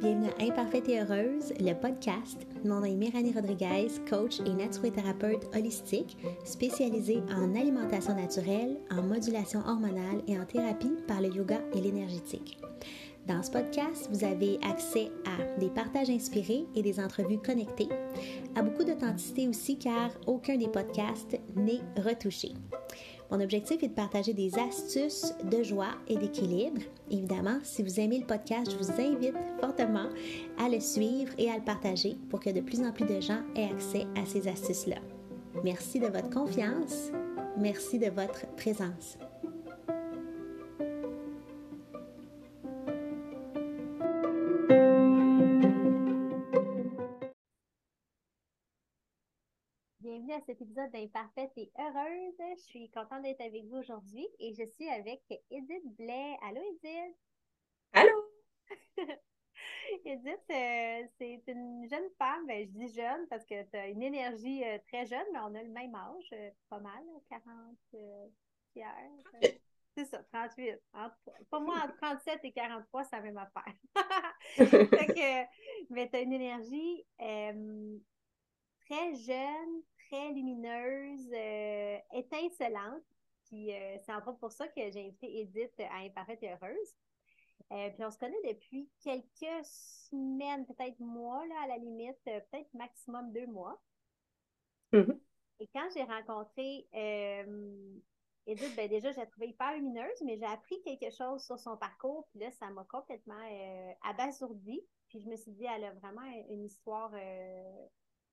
Bienvenue à Imparfaite et Heureuse, le podcast. Mon nom est Myrani Rodriguez, coach et naturothérapeute holistique spécialisée en alimentation naturelle, en modulation hormonale et en thérapie par le yoga et l'énergétique. Dans ce podcast, vous avez accès à des partages inspirés et des entrevues connectées, à beaucoup d'authenticité aussi car aucun des podcasts n'est retouché. Mon objectif est de partager des astuces de joie et d'équilibre. Évidemment, si vous aimez le podcast, je vous invite fortement à le suivre et à le partager pour que de plus en plus de gens aient accès à ces astuces-là. Merci de votre confiance. Merci de votre présence. À cet épisode d'Imparfaite et Heureuse. Je suis contente d'être avec vous aujourd'hui et je suis avec Edith Blais. Allô, Edith? Allô? Edith, euh, c'est une jeune femme. Ben, je dis jeune parce que tu as une énergie euh, très jeune, mais on a le même âge, euh, pas mal, 40 Pierre. C'est ça, 38. pour moi, entre 37 et 43, c'est la même affaire. mais tu as une énergie très jeune, très lumineuse, euh, étincelante. Puis euh, c'est en pour ça que j'ai invité Edith à Imparfaite et Heureuse. Euh, puis on se connaît depuis quelques semaines, peut-être mois, là, à la limite, peut-être maximum deux mois. Mm-hmm. Et quand j'ai rencontré Edith, ben déjà, je la trouvais hyper lumineuse, mais j'ai appris quelque chose sur son parcours, puis là, ça m'a complètement abasourdie. Puis je me suis dit, elle a vraiment une histoire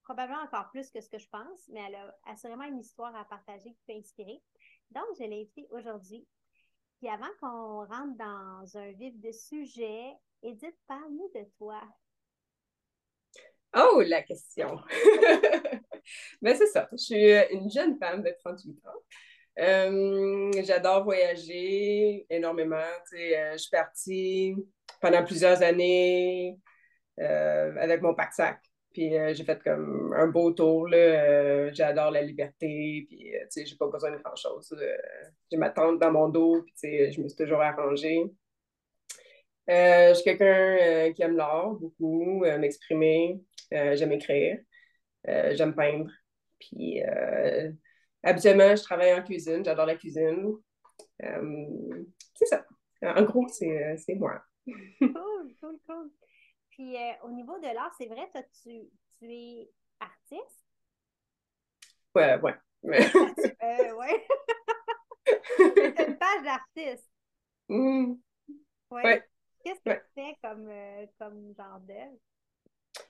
probablement encore plus que ce que je pense, mais elle a assurément une histoire à partager qui peut inspirer. Donc, je l'ai invitée aujourd'hui. Puis avant qu'on rentre dans un vif de sujet, Edith, parle-nous de toi. Oh, la question! Ben, c'est ça, je suis une jeune femme de 38 ans. Euh, j'adore voyager énormément. Euh, je suis partie pendant plusieurs années euh, avec mon pack-sac. Puis euh, j'ai fait comme un beau tour. Euh, j'adore la liberté. Puis, euh, tu sais, j'ai pas besoin de grand-chose. j'ai ma tante dans mon dos. Puis, tu sais, je me suis toujours arrangée. je suis quelqu'un qui aime l'art beaucoup, m'exprimer. j'aime écrire. j'aime peindre. Puis, habituellement, je travaille en cuisine. J'adore la cuisine. c'est ça. En gros, c'est moi. cool, cool, cool. Puis euh, au niveau de l'art, c'est vrai, toi, tu, tu es artiste? Ouais, ouais. euh, ouais. c'est une page d'artiste. Mmh. Ouais. Qu'est-ce que tu fais comme, euh, comme genre d'œuvre?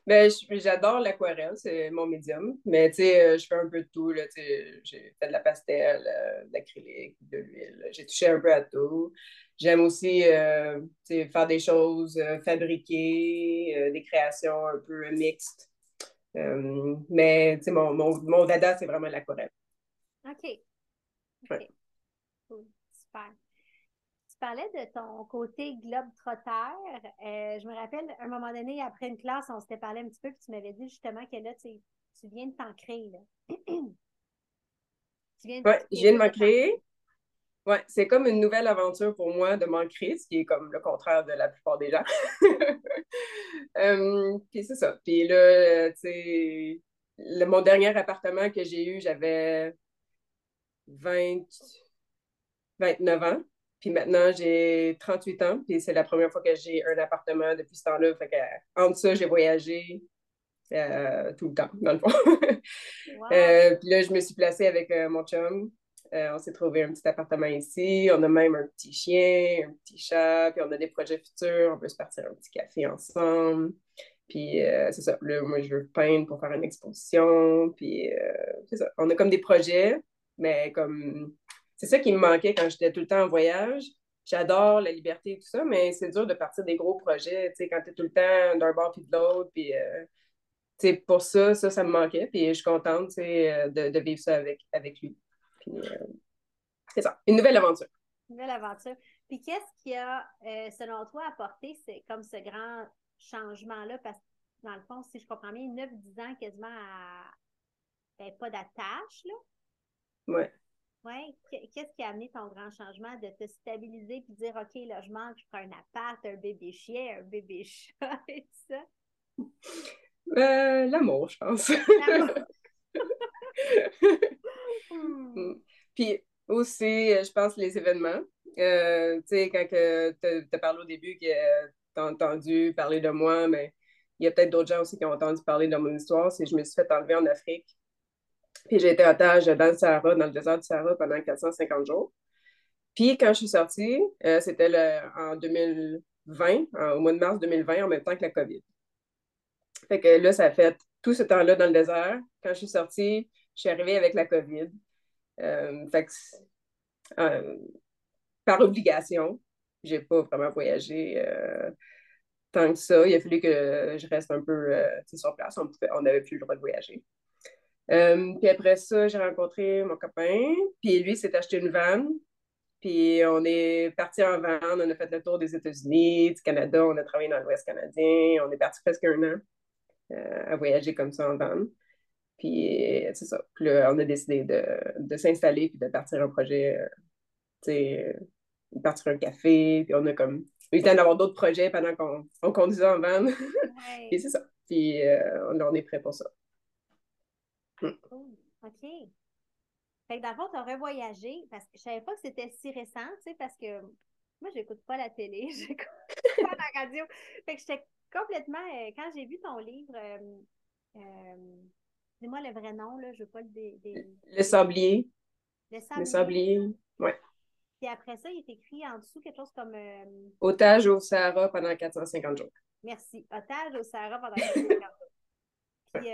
Ben, j'adore l'aquarelle, c'est mon médium. Mais tu sais, je fais un peu de tout. J'ai fait de la pastel, de l'acrylique, de l'huile. J'ai touché un peu à tout. J'aime aussi euh, faire des choses, euh, fabriquer euh, des créations un peu mixtes. mais mon, mon, mon dada, c'est vraiment l'aquarelle. OK. OK. Super. Tu parlais de ton côté globe-trotteur. je me rappelle, à un moment donné, après une classe, on s'était parlé un petit peu, puis tu m'avais dit justement que là, tu, viens de t'ancrer. tu viens de ouais, je viens de m'ancrer. Oui, c'est comme une nouvelle aventure pour moi de m'ancrer, ce qui est comme le contraire de la plupart des gens. Euh, puis c'est ça. Puis là, tu sais, mon dernier appartement que j'ai eu, j'avais 20, 29 ans. Puis maintenant, j'ai 38 ans. Puis c'est la première fois que j'ai un appartement depuis ce temps-là. Fait que, entre ça, j'ai voyagé euh, tout le temps, dans le fond. Euh, puis là, je me suis placée avec mon chum. Euh, on s'est trouvé un petit appartement ici. On a même un petit chien, un petit chat, puis on a des projets futurs. On peut se partir un petit café ensemble. Puis euh, c'est ça. Là, moi, je veux peindre pour faire une exposition. Puis euh, c'est ça. On a comme des projets, mais comme. C'est ça qui me manquait quand j'étais tout le temps en voyage. J'adore la liberté et tout ça, mais c'est dur de partir des gros projets, tu sais, quand tu es tout le temps d'un bord puis de l'autre. Puis pour ça, ça, ça me manquait. Puis je suis contente, de, de vivre ça avec, avec lui. Euh, c'est ça, une nouvelle aventure. Une nouvelle aventure. Puis qu'est-ce qui a, euh, selon toi, apporté c'est comme ce grand changement-là? Parce que dans le fond, si je comprends bien, 9-10 ans quasiment à ben, pas d'attache, là. Ouais. Oui. Qu'est-ce qui a amené ton grand changement de te stabiliser puis dire OK, là, je mange, je prends un appart, un bébé chien, un bébé chat et tout ça? Euh, l'amour, je pense. L'amour. Hmm. Hmm. Puis aussi, je pense, les événements. Euh, tu sais, quand tu as parlé au début que tu as entendu parler de moi, mais il y a peut-être d'autres gens aussi qui ont entendu parler de mon histoire. C'est je me suis fait enlever en Afrique. Puis j'ai été otage dans le Sahara, dans le désert du Sahara pendant 450 jours. Puis quand je suis sortie, euh, c'était en 2020, au mois de mars 2020, en même temps que la COVID. Fait que là, ça a fait tout ce temps-là dans le désert. Quand je suis sortie, je suis arrivée avec la COVID. Euh, euh, par obligation, j'ai pas vraiment voyagé tant que ça. Il a fallu que je reste un peu sur place. On n'avait plus le droit de voyager. Euh, puis après ça, j'ai rencontré mon copain, puis lui s'est acheté une van, puis on est parti en van, on a fait le tour des États-Unis, du Canada, on a travaillé dans l'Ouest canadien, on est parti presque un an euh, à voyager comme ça en van. Puis c'est ça. Puis là, on a décidé de, de s'installer puis de partir un projet, euh, tu sais, partir un café, puis on a comme eu le temps d'avoir d'autres projets pendant qu'on conduisait en van. puis c'est ça. Puis on, on est prêt pour ça. OK. Fait que dans le fond, tu as revoyagé parce que je savais pas que c'était si récent, tu sais, parce que moi, j'écoute pas la télé, j'écoute pas la radio. Fait que j'étais complètement. Euh, quand j'ai vu ton livre, euh, euh, dis-moi le vrai nom, là, je veux pas le. Le sablier. Le sablier. Le sablier, ouais. Puis après ça, il est écrit en dessous quelque chose comme. Otage au Sahara pendant 450 jours. Merci. Otage au Sahara pendant 450 jours. Puis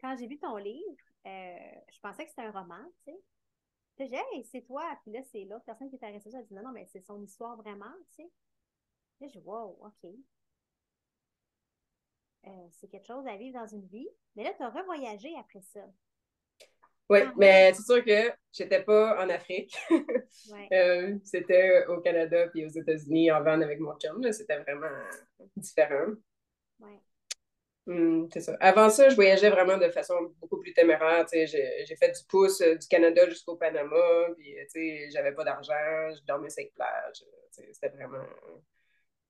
quand j'ai vu ton livre, euh, je pensais que c'était un roman, tu sais. J'ai hey, c'est toi. Puis là, c'est l'autre personne qui est arrêtée. Elle dit, non, non, mais c'est son histoire vraiment, tu sais. Là, je dis, wow, OK. Euh, c'est quelque chose à vivre dans une vie. Mais là, tu as revoyagé après ça. Oui, ah, mais c'est sûr que j'étais pas en Afrique. Euh, c'était au Canada puis aux États-Unis en van avec mon chum. C'était vraiment différent. Ouais. Hmm, c'est ça. Avant ça, je voyageais vraiment de façon beaucoup plus téméraire. J'ai, j'ai fait du pouce euh, du Canada jusqu'au Panama, puis j'avais pas d'argent, je dormais sur plage. C'était vraiment.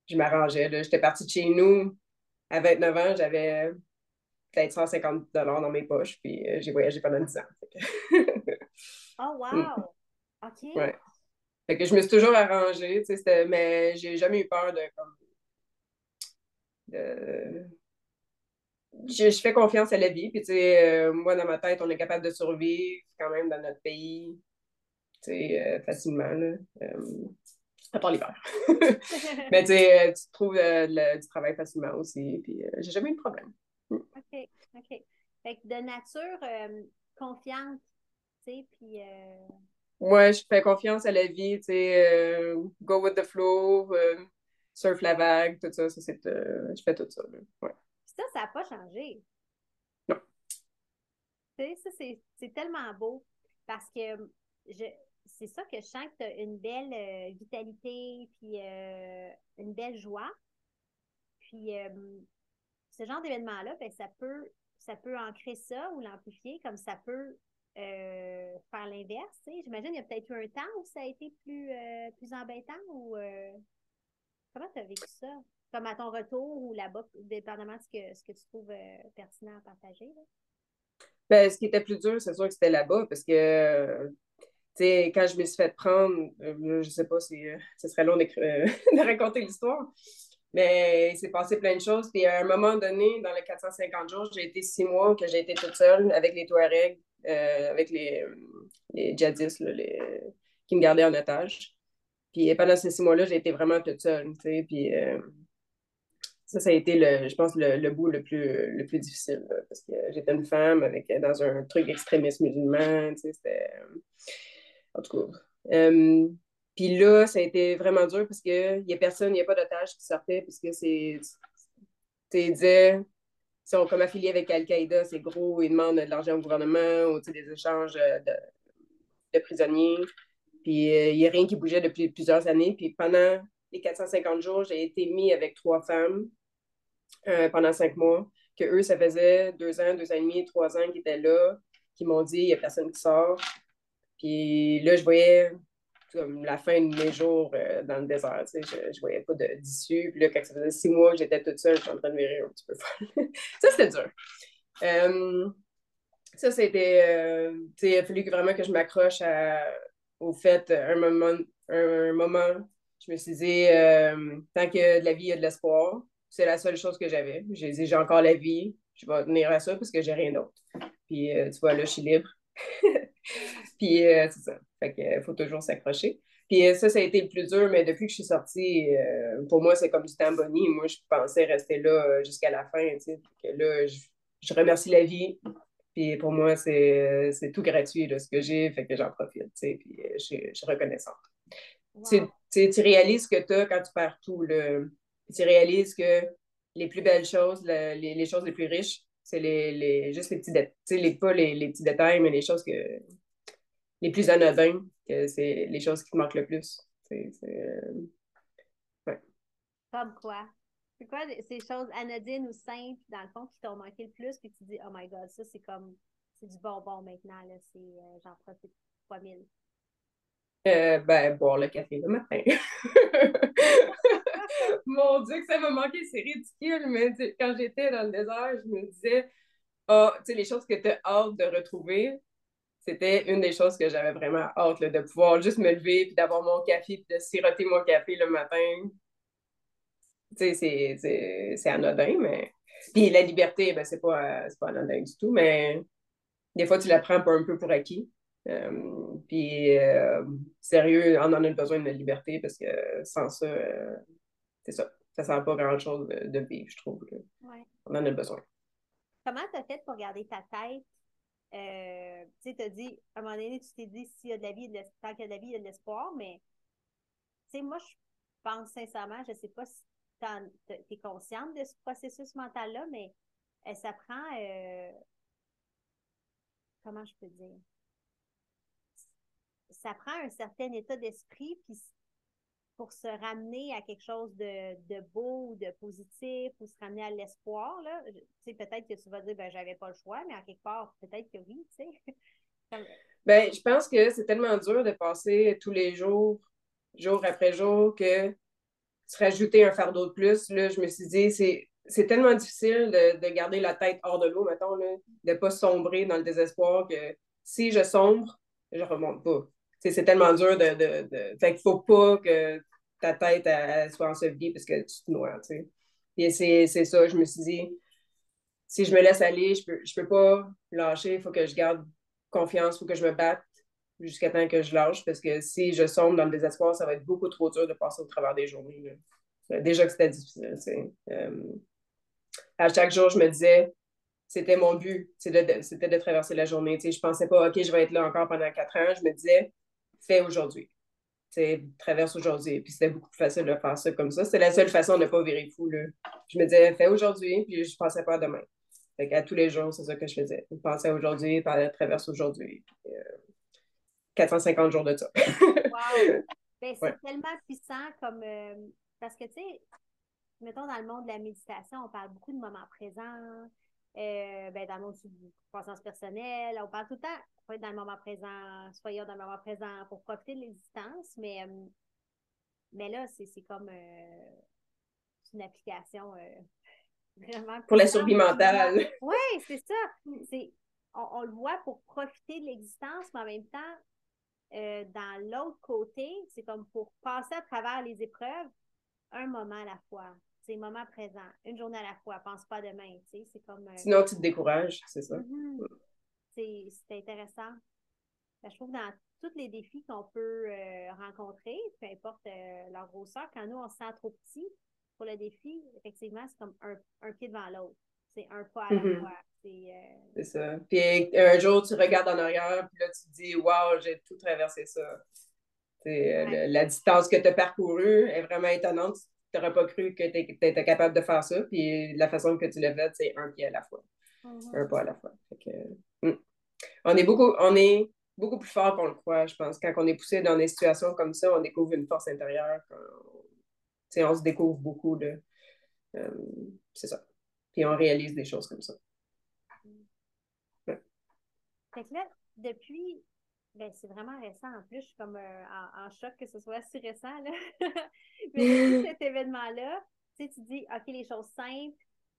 Je m'arrangeais. J'étais partie de chez nous à 29 ans, j'avais peut-être 150 dans mes poches, puis euh, j'ai voyagé pendant 10 ans. oh, wow! OK. Ouais. Fait que je me suis toujours arrangée, mais j'ai jamais eu peur de. Comme, de je, fais confiance à la vie. Puis, tu sais, euh, moi, dans ma tête, on est capable de survivre quand même dans notre pays, tu sais, euh, facilement, là. Euh, à part l'hiver. Mais, tu sais, tu trouves du travail facilement aussi. Puis, j'ai jamais eu de problème. Mm. OK, OK. Fait que de nature confiante, tu sais, puis... Ouais, je fais confiance à la vie, tu sais, go with the flow, surf la vague, tout ça, ça c'est... je fais tout ça, ouais ça, ça n'a pas changé. Non. Tu sais, ça, c'est tellement beau parce que je, c'est ça que je sens que tu as une belle euh, vitalité, puis euh, une belle joie. Puis euh, ce genre d'événement-là, ben, ça peut ça peut ancrer ça ou l'amplifier, comme ça peut faire l'inverse. J'imagine qu'il y a peut-être eu un temps où ça a été plus, plus embêtant ou comment tu as vécu ça? comme à ton retour ou là-bas, dépendamment de ce que, ce que tu trouves pertinent à partager? Ben, ce qui était plus dur, c'est sûr que c'était là-bas parce que, quand je me suis fait prendre, euh, je sais pas si euh, ce serait long de raconter l'histoire, mais il s'est passé plein de choses. Puis à un moment donné, dans les 450 jours, j'ai été six mois que j'ai été toute seule avec les Touaregs, avec les, les djihadistes les, qui me gardaient en otage. Puis pendant ces six mois-là, j'ai été vraiment toute seule, puis ça, ça a été, le, je pense, le, le bout le plus, le plus difficile, parce que j'étais une femme avec, dans un truc extrémiste musulman, c'était... En tout cas... Euh, puis là, ça a été vraiment dur parce qu'il n'y a personne, il n'y a pas d'otage qui sortait, parce que c'est... Tu disais, ils sont comme affiliés avec Al-Qaïda, c'est gros, ils demandent de l'argent au gouvernement ou des échanges de, de prisonniers. Puis euh, il n'y a rien qui bougeait depuis plusieurs années. Puis pendant les 450 jours, j'ai été mis avec trois femmes euh, pendant cinq mois, que eux, ça faisait deux ans, deux ans et demi, trois ans qu'ils étaient là, qui m'ont dit, il n'y a personne qui sort. Puis là, je voyais comme la fin de mes jours euh, dans le désert. Je ne voyais pas d'issue. Puis là, quand ça faisait six mois j'étais toute seule, je suis en train de virer un petit peu ça, c'était dur. Euh, ça, c'était. Euh, il a fallu vraiment que je m'accroche au fait, un moment, un, moment, je me suis dit, tant que de la vie, il y a de l'espoir. C'est la seule chose que j'avais. J'ai dit, j'ai encore la vie, je vais tenir à ça parce que j'ai rien d'autre. Puis, tu vois, là, je suis libre. Puis, euh, c'est ça. Fait qu'il faut toujours s'accrocher. Puis euh, ça, ça a été le plus dur, mais depuis que je suis sortie, euh, pour moi, c'est comme du temps boni. Moi, je pensais rester là jusqu'à la fin. Tu sais. là, je, remercie la vie. Puis pour moi, c'est tout gratuit, ce que j'ai, fait que j'en profite. Tu sais, puis je, suis reconnaissante. Tu, tu, réalises que tu as quand tu perds tout. Le, tu réalises que les plus belles choses, les, les, choses les plus riches, c'est les, les, juste les petits détails, les, pas les, les, petits détails, mais les choses que, les plus anodins, que c'est les choses qui te manquent le plus. C'est, euh, ouais. Comme quoi? C'est quoi ces choses anodines ou simples, dans le fond, qui t'ont manqué le plus, puis tu dis, oh my god, ça, c'est comme, c'est du bonbon maintenant, là, c'est, euh, j'en profite fois mille. Euh, ben, boire le café le matin. Mon Dieu, que ça m'a manqué, c'est ridicule, mais quand j'étais dans le désert, je me disais, ah, tu sais, les choses que tu as hâte de retrouver, c'était une des choses que j'avais vraiment hâte, de pouvoir juste me lever, puis d'avoir mon café, puis de siroter mon café le matin. Tu sais, c'est anodin, mais... Puis la liberté, ben, c'est pas, pas anodin du tout, mais des fois, tu la prends un peu pour acquis. Euh, puis, euh, sérieux, on en a besoin de la liberté parce que sans ça, euh, c'est ça. Ça ne sert pas grand-chose de, vivre, je trouve. On en a besoin. Comment tu as fait pour garder ta tête? tu sais, tu as dit, à un moment donné, tu t'es dit, s'il y a de la vie, tant qu'il y a de la vie, il y a de l'espoir, mais, tu sais, moi, je pense sincèrement, je ne sais pas si tu es consciente de ce processus mental-là, mais ça prend, comment je peux dire? ça prend un certain état d'esprit puis pour se ramener à quelque chose de, beau ou de positif ou se ramener à l'espoir, là, peut-être que tu vas dire, ben, j'avais pas le choix, mais en quelque part, peut-être que oui, tu sais. Ben, je pense que c'est tellement dur de passer tous les jours, jour après jour, que se rajouter un fardeau de plus, là, je me suis dit, c'est, c'est tellement difficile de, garder la tête hors de l'eau, mettons, là, de ne pas sombrer dans le désespoir que si je sombre, je remonte pas c'est tellement dur de. de. Fait qu'il faut pas que ta tête soit ensevelie parce que tu te noies, tu sais. Et c'est ça, je me suis dit, si je me laisse aller, je peux, je peux pas lâcher, il faut que je garde confiance, il faut que je me batte jusqu'à temps que je lâche, parce que si je sombre dans le désespoir, ça va être beaucoup trop dur de passer au travers des journées. Déjà que c'était difficile. Euh, à chaque jour, je me disais, c'était mon but, c'était de, de, traverser la journée. Tu sais, je pensais pas, OK, je vais être là encore pendant quatre ans. Je me disais, fais aujourd'hui. Traverse aujourd'hui. Puis c'était beaucoup plus facile de faire ça comme ça. C'était la seule façon de ne pas virer fou. Là. Je me disais, fais aujourd'hui, puis je ne pensais pas à demain. Fait à tous les jours, c'est ça que je faisais. Je pensais à aujourd'hui, puis traverse aujourd'hui. 450 euh, jours de ça. wow! Ben, c'est tellement puissant comme. Euh, parce que, tu sais, mettons dans le monde de la méditation, on parle beaucoup de moments présents. Euh, ben, dans le monde de croissance personnelle, on parle tout le temps faut être dans le moment présent, soyons dans le moment présent pour profiter de l'existence, mais, euh, mais là, c'est comme euh, une application euh, vraiment. Pour la survie mentale. Oui, c'est ça. On, on, le voit pour profiter de l'existence, mais en même temps, dans l'autre côté, c'est comme pour passer à travers les épreuves, un moment à la fois. C'est moment présent, une journée à la fois, pense pas demain, c'est comme... Sinon, tu te décourages, c'est ça. Mm-hmm c'est intéressant. Ben, je trouve que dans tous les défis qu'on peut euh, rencontrer, peu importe euh, leur grosseur, quand nous, on se sent trop petit pour le défi, effectivement, c'est comme un, un, pied devant l'autre. C'est un pas à la mm-hmm. fois. Euh, c'est ça. Puis un jour, tu regardes en arrière, puis là, tu te dis, waouh, j'ai tout traversé ça. la distance que tu as parcourue est vraiment étonnante. Tu n'aurais pas cru que tu étais capable de faire ça. Puis la façon que tu l'as fait, c'est un pied à la fois. Mm-hmm. Un pas à la fois. Mm. On est beaucoup, on est beaucoup plus fort qu'on le croit, je pense. Quand on est poussé dans des situations comme ça, on découvre une force intérieure. On, on se découvre beaucoup. De, euh, c'est ça. Puis on réalise des choses comme ça. là, depuis Ben, c'est vraiment récent. En plus, je suis comme euh, en, choc que ce soit si récent. Là. Mais cet événement-là, tu sais, tu dis, OK, les choses simples,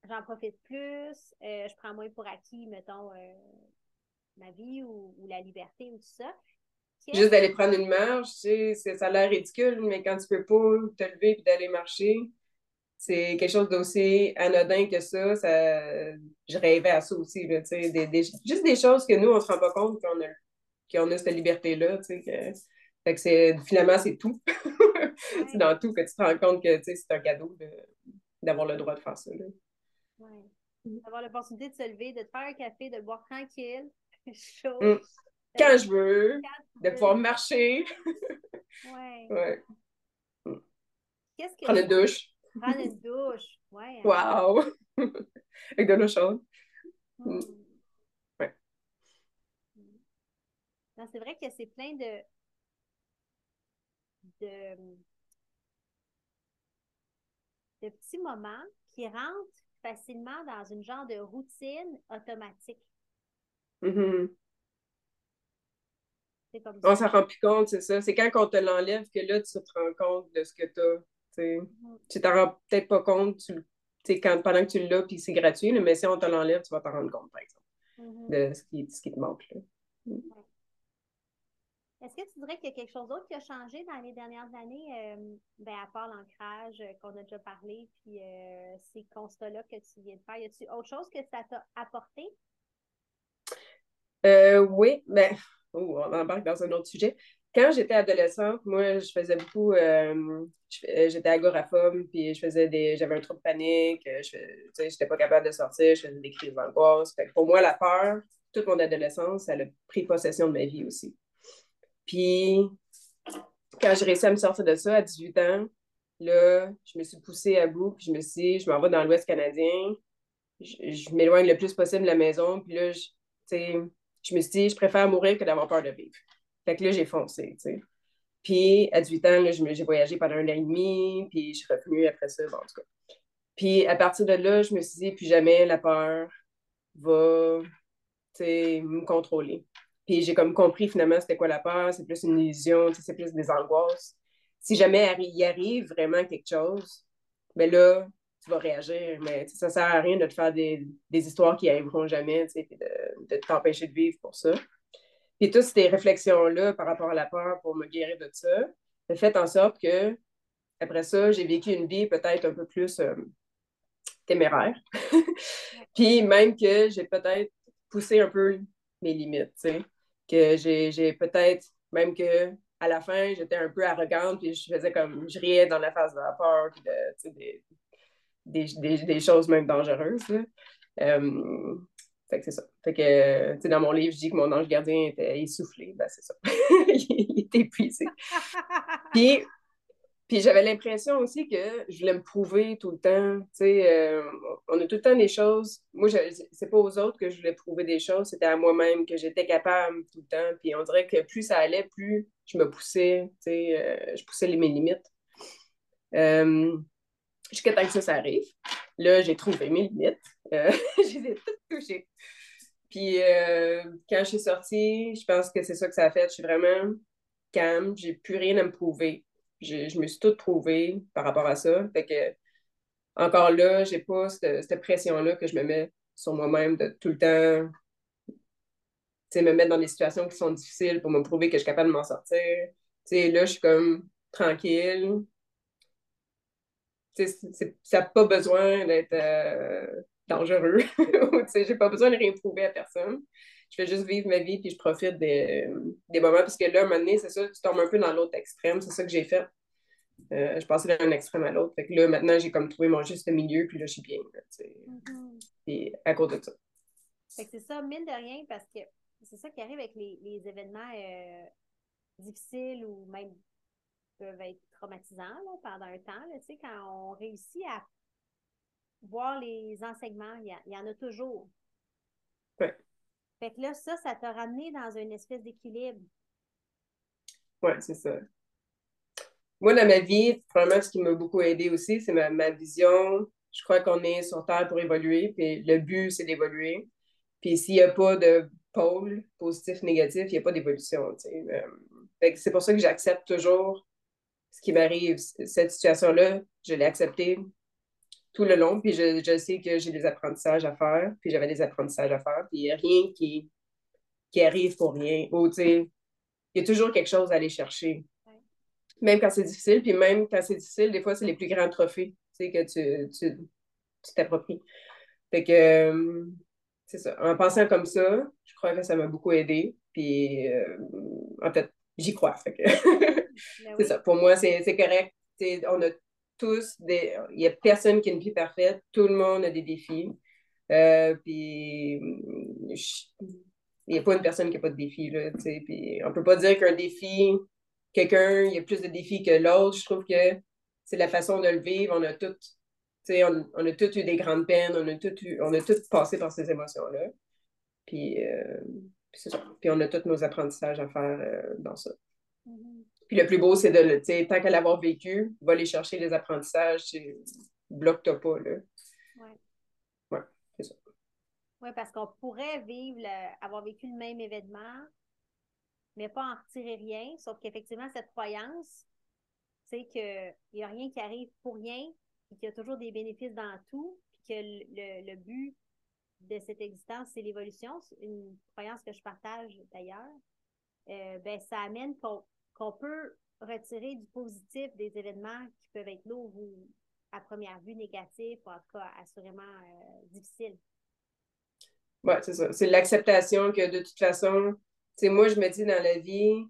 j'en profite plus, euh, je prends moins pour acquis, mettons, euh, ma vie ou, la liberté ou tout ça. Juste d'aller prendre une marche, tu sais, ça a l'air ridicule, mais quand tu peux pas te lever et d'aller marcher, c'est quelque chose d'aussi anodin que ça, ça. Je rêvais à ça aussi, là, des, des, juste des choses que nous, on se rend pas compte qu'on a qu'on a cette liberté-là, tu sais, que, fait que finalement, c'est tout. c'est dans tout que tu te rends compte que, c'est un cadeau d'avoir le droit de faire ça, là. Ouais. D'avoir l'opportunité de se lever, de te faire un café, de boire tranquille, chaud. Mm. Quand je veux, de pouvoir marcher. ouais. ouais. Mm. Qu'est-ce que Prendre une douche. Prendre une douche, ouais. Hein. Wow! Avec de l'eau chaude. Mm. C'est vrai que c'est plein de, de, de petits moments qui rentrent facilement dans une genre de routine automatique. Mm-hmm. Comme ça. On s'en rend plus compte, c'est ça. C'est quand on te l'enlève que là, tu te rends compte de ce que tu as. Mm-hmm. Tu t'en rends peut-être pas compte tu, quand, pendant que tu l'as, puis c'est gratuit, mais si on te l'enlève, tu vas t'en rendre compte, par exemple, mm-hmm. de ce qui, ce qui te manque. Là. Mm. Est-ce que tu dirais qu'il y a quelque chose d'autre qui a changé dans les dernières années, euh, ben, à part l'ancrage euh, qu'on a déjà parlé, puis euh, ces constats-là que tu viens de faire? Y a-t-il autre chose que ça t'a apporté? oui, ben, oh, on embarque dans un autre sujet. Quand j'étais adolescente, moi, je faisais beaucoup, j'étais agoraphobe, puis je faisais des, j'avais un trouble de panique, je n'étais pas capable de sortir, je faisais des crises d'angoisse. Pour moi, la peur, toute mon adolescence, elle a pris possession de ma vie aussi. Puis, quand j'ai réussi à me sortir de ça à 18 ans, là, je me suis poussée à bout, puis je me suis dit, je m'en vais dans l'Ouest canadien, je, m'éloigne le plus possible de la maison, puis là, je, je me suis dit, je préfère mourir que d'avoir peur de vivre. Fait que là, j'ai foncé, tu sais. Puis, à 18 ans, j'ai voyagé pendant un an et demi, puis je suis revenue après ça, en tout cas. Puis, à partir de là, je me suis dit, plus jamais la peur va, me contrôler. Puis j'ai comme compris finalement c'était quoi la peur, c'est plus une illusion, c'est plus des angoisses. Si jamais il arrive vraiment quelque chose, ben là, tu vas réagir, mais ça sert à rien de te faire des, histoires qui arriveront jamais, puis de, t'empêcher de vivre pour ça. Puis toutes ces réflexions-là par rapport à la peur pour me guérir de ça, ça fait en sorte que, après ça, j'ai vécu une vie peut-être un peu plus euh, téméraire. Puis même que j'ai peut-être poussé un peu mes limites, tu sais que j'ai peut-être, même que à la fin, j'étais un peu arrogante, puis je faisais comme, je riais dans la face de la peur, puis des, des, des, choses même dangereuses. Euh, fait que c'est ça. Fait que, dans mon livre, je dis que mon ange gardien était essoufflé. Ben, c'est ça. il était épuisé. puis, puis j'avais l'impression aussi que je voulais me prouver tout le temps. Euh, on a tout le temps des choses. Moi, c'est pas aux autres que je voulais prouver des choses, c'était à moi-même que j'étais capable tout le temps. Puis on dirait que plus ça allait, plus je me poussais. Euh, je poussais mes limites. Euh, jusqu'à temps que ça, ça arrive. Là, j'ai trouvé mes limites. Euh, je les ai toutes touchées. Puis quand je suis sortie, je pense que c'est ça que ça a fait. Je suis vraiment calme. J'ai plus rien à me prouver je me suis toute prouvée par rapport à ça. Fait que, encore là, j'ai pas cette, pression-là que je me mets sur moi-même de tout le temps me mettre dans des situations qui sont difficiles pour me prouver que je suis capable de m'en sortir. sais là, je suis comme tranquille. ça n'a pas besoin d'être euh, dangereux. j'ai pas besoin de rien prouver à personne. Je fais juste vivre ma vie puis je profite des, des moments. Parce que là, à un moment donné, c'est ça, tu tombes un peu dans l'autre extrême. C'est ça que j'ai fait. Euh, je passais d'un extrême à l'autre. Fait que là, maintenant, j'ai comme trouvé mon juste milieu, puis là, je suis bien. Et mm-hmm. à cause de ça. Fait que c'est ça, mine de rien, parce que c'est ça qui arrive avec les, les événements euh, difficiles ou même peuvent être traumatisants pendant un temps, là, quand on réussit à voir les enseignements, il y, en a toujours. Ouais. Fait là, ça, ça t'a ramené dans une espèce d'équilibre. Oui, c'est ça. Moi, dans ma vie, probablement ce qui m'a beaucoup aidé aussi, c'est ma, ma, vision. Je crois qu'on est sur Terre pour évoluer, puis le but, c'est d'évoluer. Puis s'il n'y a pas de pôles, positif, négatif, il n'y a pas d'évolution. c'est pour ça que j'accepte toujours ce qui m'arrive. Cette situation-là, je l'ai acceptée tout le long, puis je, sais que j'ai des apprentissages à faire, puis j'avais des apprentissages à faire, puis il n'y a rien qui, qui arrive pour rien. Ou, il y a toujours quelque chose à aller chercher. Même quand c'est difficile, puis même quand c'est difficile, des fois, c'est les plus grands trophées que tu, tu t'appropries. Fait que, euh, c'est ça. En pensant comme ça, je crois que ça m'a beaucoup aidé. Puis, euh, en fait, j'y crois. Ben c'est ça. Pour moi, c'est, correct. on a tous des. Il n'y a personne qui a une vie parfaite. Tout le monde a des défis. Euh, puis, il n'y a pas une personne qui n'a pas de défis. Là, puis, on ne peut pas dire qu'un défi, quelqu'un, il y a plus de défis que l'autre. Je trouve que c'est la façon de le vivre. On a toutes on, on, a tous eu des grandes peines, on a tous on a tout passé par ces émotions-là. Puis, euh. Puis on a tous nos apprentissages à faire euh, dans ça. Mm-hmm. Puis le plus beau, c'est de, tu sais, tant qu'à l'avoir vécu, va aller chercher les apprentissages, bloque-toi pas, là. Ouais. Ouais, c'est ça. Oui, parce qu'on pourrait vivre, avoir vécu le même événement, mais pas en retirer rien, sauf qu'effectivement, cette croyance, c'est qu'il n'y a rien qui arrive pour rien, puis qu'il y a toujours des bénéfices dans tout, puis que le, le but de cette existence, c'est l'évolution, une croyance que je partage d'ailleurs, euh, ben, ça amène qu'on peut retirer du positif des événements qui peuvent être lourds ou à première vue négatifs, ou en tout cas assurément euh, difficiles. Oui, c'est ça. C'est l'acceptation que de toute façon, c'est moi, je me dis dans la vie,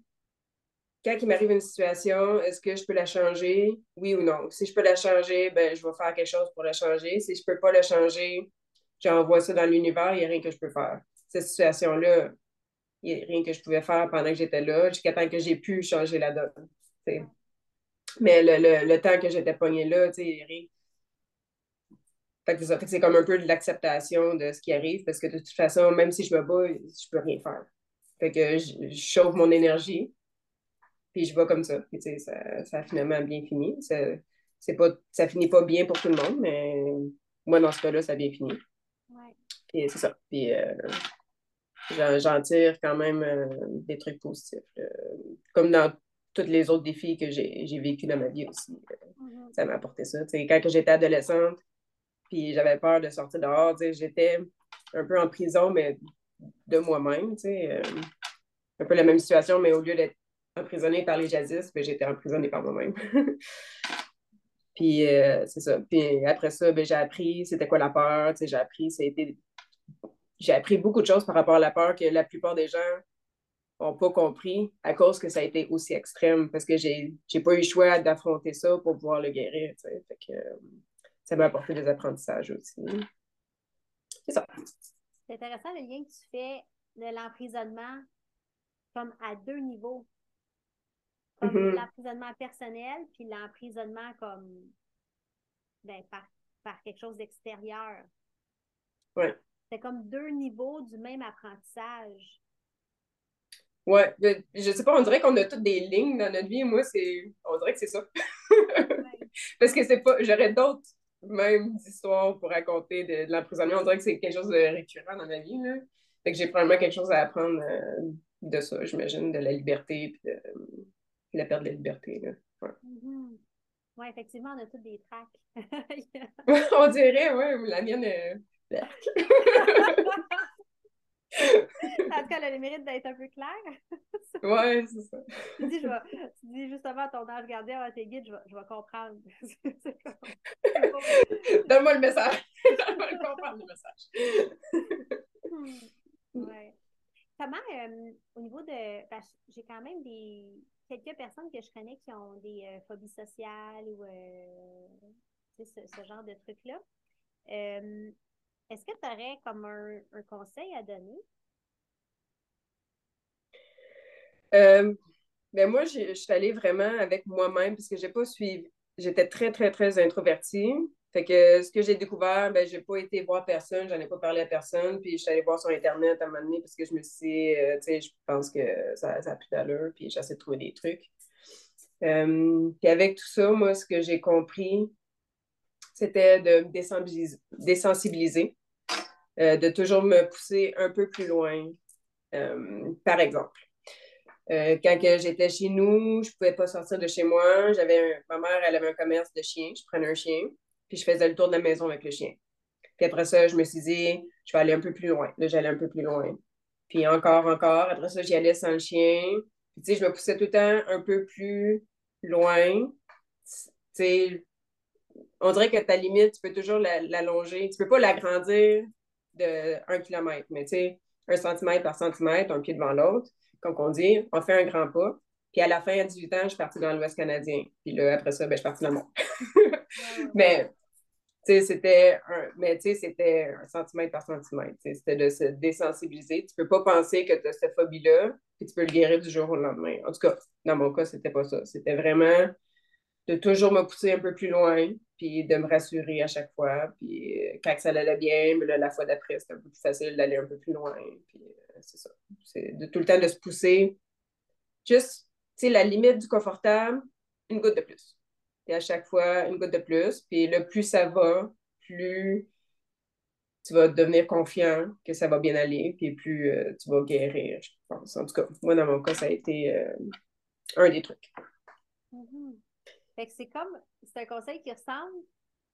quand il m'arrive une situation, est-ce que je peux la changer? Oui ou non? Si je peux la changer, ben, je vais faire quelque chose pour la changer. Si je ne peux pas la changer, j'envoie ça dans l'univers, il n'y a rien que je peux faire. Cette situation-là, il n'y a rien que je pouvais faire pendant que j'étais là, jusqu'à temps que j'ai pu changer la donne. Mais le, temps que j'étais pognée là, rien. c'est comme un peu de l'acceptation de ce qui arrive, parce que de toute façon, même si je me bats, je ne peux rien faire. Fait que je chauffe mon énergie, puis je vais comme ça. Puis, ça, ça a finalement bien fini. Ça, c'est pas, ça finit pas bien pour tout le monde, mais moi, dans ce cas-là, ça a bien fini. Ouais. Puis c'est ça. Puis euh, j'en, tire quand même euh, des trucs positifs. comme dans tous les autres défis que j'ai, vécu dans ma vie aussi. Mm-hmm. Ça m'a apporté ça. quand j'étais adolescente, puis j'avais peur de sortir dehors, j'étais un peu en prison, mais de moi-même. Euh, un peu la même situation, mais au lieu d'être emprisonnée par les jazzistes, ben, j'étais emprisonnée par moi-même. puis euh, c'est ça. Puis après ça, ben, j'ai appris c'était quoi la peur. J'ai appris, J'ai appris beaucoup de choses par rapport à la peur que la plupart des gens n'ont pas compris à cause que ça a été aussi extrême parce que j'ai n'ai pas eu le choix d'affronter ça pour pouvoir le guérir. Fait que, ça m'a apporté des apprentissages aussi. C'est ça. C'est intéressant le lien que tu fais de l'emprisonnement comme à deux niveaux. Comme mm-hmm. l'emprisonnement personnel, puis l'emprisonnement comme ben, par, quelque chose d'extérieur. Ouais. C'est comme deux niveaux du même apprentissage. Ouais, je, je sais pas, on dirait qu'on a toutes des lignes dans notre vie. Moi, c'est. On dirait que c'est ça. Parce que c'est pas. J'aurais d'autres mêmes histoires pour raconter de, l'emprisonnement. On dirait que c'est quelque chose de récurrent dans ma vie. Là. Fait que j'ai probablement quelque chose à apprendre euh, de ça, j'imagine, de la liberté puis de, la perte de la liberté. Là. Ouais. Mm-hmm. Oui, effectivement, on a tous des tracks. on dirait, oui, la mienne est. en tout cas, elle a le mérite d'être un peu claire. oui, c'est ça. Tu dis, je vais, tu dis justement à ton âge gardien, à tes guides, je vais, je vais comprendre. Donne-moi le message. Donne-moi le comprendre, le message. Hmm. ouais. Comment, euh, au niveau de. J'ai quand même des quelques personnes que je connais qui ont des euh, phobies sociales ou euh, ce, genre de trucs-là. Euh, est-ce que tu aurais comme un, conseil à donner? ben moi, je suis allée vraiment avec moi-même parce que j'ai pas suivi. J'étais très, très, très introvertie. Fait que ce que j'ai découvert, ben, j'ai pas été voir personne, j'en ai pas parlé à personne, puis je suis allée voir sur Internet à un moment donné parce que je me suis dit, euh, tu sais, je pense que ça, ça a plus d'allure, puis j'essaie de trouver des trucs. Euh, puis avec tout ça, moi, ce que j'ai compris, c'était de me désensibiliser, euh, de toujours me pousser un peu plus loin. Euh, par exemple, euh, quand j'étais chez nous, je ne pouvais pas sortir de chez moi. J'avais ma mère, elle avait un commerce de chiens. Je prenais un chien, puis je faisais le tour de la maison avec le chien. Puis après ça, je me suis dit, je vais aller un peu plus loin. Là, j'allais un peu plus loin. Puis encore, encore. Après ça, j'y allais sans le chien. Puis, tu sais, je me poussais tout le temps un peu plus loin. Tu sais, on dirait que ta limite, tu peux toujours l'allonger. Tu peux pas l'agrandir de un kilomètre, mais tu sais, un centimètre par centimètre, un pied devant l'autre, comme on dit, on fait un grand pas. Puis à la fin, à 18 ans, je suis partie dans l'Ouest canadien. Puis là, après ça, ben, je suis partie dans le monde. mais c'était un, mais c'était un centimètre par centimètre. C'était de se désensibiliser. Tu peux pas penser que tu as cette phobie-là, et tu peux le guérir du jour au lendemain. En tout cas, dans mon cas, c'était pas ça. C'était vraiment de toujours me pousser un peu plus loin, puis de me rassurer à chaque fois. Puis euh, quand ça allait bien, mais la fois d'après, c'était un peu plus facile d'aller un peu plus loin. Puis euh, c'est ça. C'est de tout le temps de se pousser. Juste, tu sais, la limite du confortable, une goutte de plus. Et à chaque fois, une goutte de plus. Puis le plus ça va, plus tu vas devenir confiant que ça va bien aller, puis plus euh, tu vas guérir, je pense. En tout cas, moi, dans mon cas, ça a été un des trucs. Mm-hmm. Fait que c'est comme, c'est un conseil qui ressemble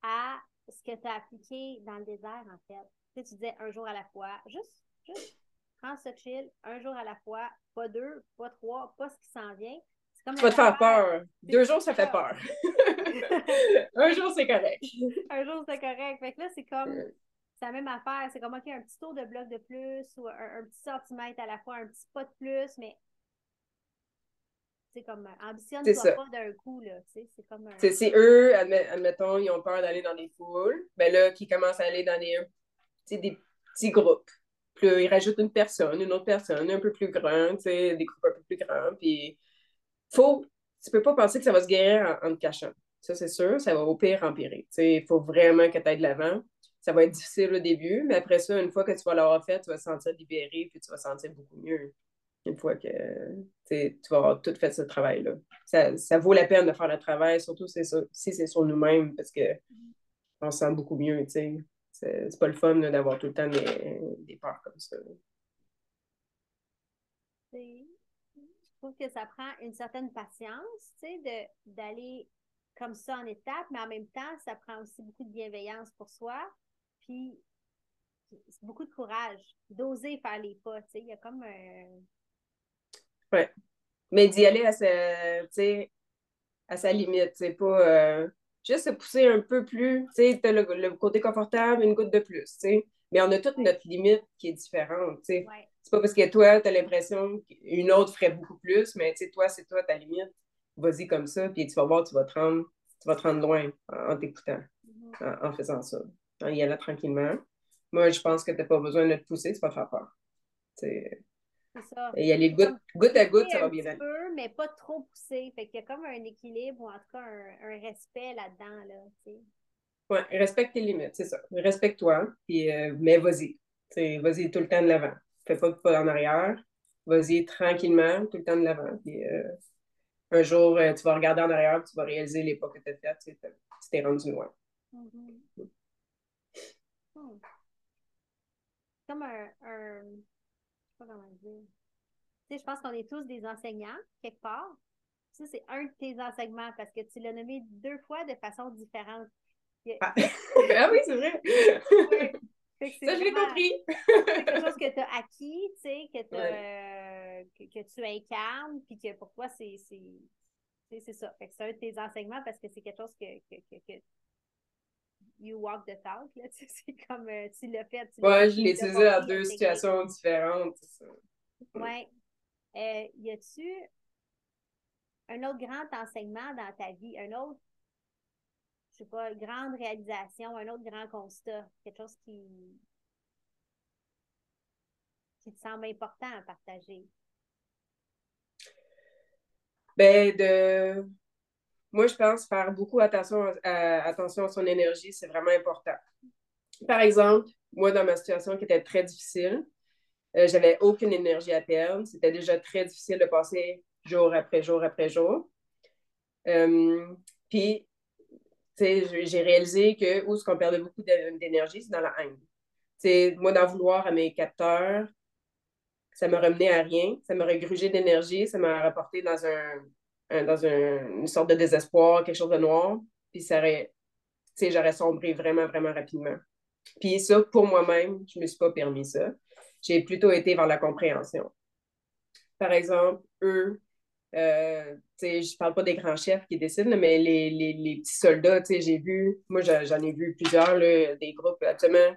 à ce que tu as appliqué dans le désert, en fait. Tu, sais, tu disais un jour à la fois, juste, juste, prends ce chill, un jour à la fois, pas deux, pas trois, pas ce qui s'en vient. Comme tu vas te faire peur. Deux jours, ça fait peur. un jour, c'est correct. un jour, c'est correct. Fait que là, c'est comme, c'est la même affaire. C'est comme, OK, un petit tour de bloc de plus ou un, un, petit centimètre à la fois, un petit pas de plus, mais c'est comme ambitionne pas d'un coup, là. C'est comme un... Si eux, admettons, ils ont peur d'aller dans des foules, ben là, qui commencent à aller dans des, des petits groupes. Puis ils rajoutent une personne, une autre personne, un peu plus grande, des groupes un peu plus grands. Puis faut, tu peux pas penser que ça va se guérir en, te cachant. Ça, c'est sûr, ça va au pire empirer. Il faut vraiment que tu ailles de l'avant. Ça va être difficile au début, mais après ça, une fois que tu vas l'avoir fait, tu vas te sentir libéré, puis tu vas te sentir beaucoup mieux une fois que tu vas avoir tout fait ce travail-là. Ça, vaut la peine de faire le travail, surtout si c'est sur nous-mêmes, parce qu'on se sent beaucoup mieux. C'est pas le fun d'avoir tout le temps des, peurs comme ça. Je trouve que ça prend une certaine patience d'aller comme ça en étape, mais en même temps, ça prend aussi beaucoup de bienveillance pour soi. Puis, beaucoup de courage, d'oser faire les pas. Il y a comme un Ouais. Mais d'y aller à sa, à sa limite, c'est pas euh, juste se pousser un peu plus. Tu sais, le, côté confortable, une goutte de plus, tu sais. Mais on a toute notre limite qui est différente, tu sais. C'est pas parce que toi, tu as l'impression qu'une autre ferait beaucoup plus, mais tu sais, toi, c'est toi ta limite. Vas-y comme ça, puis tu vas voir, tu vas te rendre, tu vas te rendre loin en, t'écoutant, mm-hmm. en, faisant ça, en y allant tranquillement. Moi, je pense que tu n'as pas besoin de te pousser, tu vas faire peur. Ça. Et y aller goutte, goutte à goutte, ça va bien aller. Peu, mais pas trop poussé. Fait qu'il y a comme un équilibre ou en tout cas un, respect là-dedans. Là, oui, respecte tes limites, c'est ça. Respecte-toi, puis euh, mais vas-y. Vas-y tout le temps de l'avant. Fais pas de pas en arrière. Vas-y tranquillement, tout le temps de l'avant. Puis euh, un jour, euh, tu vas regarder en arrière, tu vas réaliser les pas que tu as fait. Tu t'es rendu loin. Mm-hmm. Hmm. Comme un, un comment dire. Tu sais, je pense qu'on est tous des enseignants, quelque part. Ça, c'est un de tes enseignements parce que tu l'as nommé deux fois de façon différente. Ah. ah, oui, c'est vrai. Ça, je l'ai compris. c'est quelque chose que tu as acquis, tu sais, que, euh, que, tu incarnes, puis que pour toi, c'est c'est ça. Que c'est un de tes enseignements parce que c'est quelque chose que, que, que, you walk the talk. C'est comme euh, tu l'as fait. Tu ouais, je l'ai utilisé dans deux situations différentes. Ouais. Euh, y a-tu un autre grand enseignement dans ta vie, un autre, je sais pas, grande réalisation, un autre grand constat, quelque chose qui, qui te semble important à partager? Ben, de moi, je pense faire beaucoup attention à, attention à son énergie, c'est vraiment important. Par exemple, moi, dans ma situation qui était très difficile, euh, j'avais aucune énergie à perdre. C'était déjà très difficile de passer jour après jour après jour. Euh, puis, j'ai réalisé que où ce qu'on perdait beaucoup d'énergie, c'est dans la haine. C'est moi, d'en vouloir à mes capteurs, ça m'a ramené à rien, ça m'a grugé d'énergie, ça m'a rapporté dans un, dans une sorte de désespoir, quelque chose de noir, puis ça aurait, j'aurais sombré vraiment, vraiment rapidement. Puis ça, pour moi-même, je ne me suis pas permis ça. J'ai plutôt été vers la compréhension. Par exemple, eux, euh, je ne parle pas des grands chefs qui décident, mais les, les, les petits soldats, j'ai vu, moi j'en ai vu plusieurs, là, des groupes, actuellement,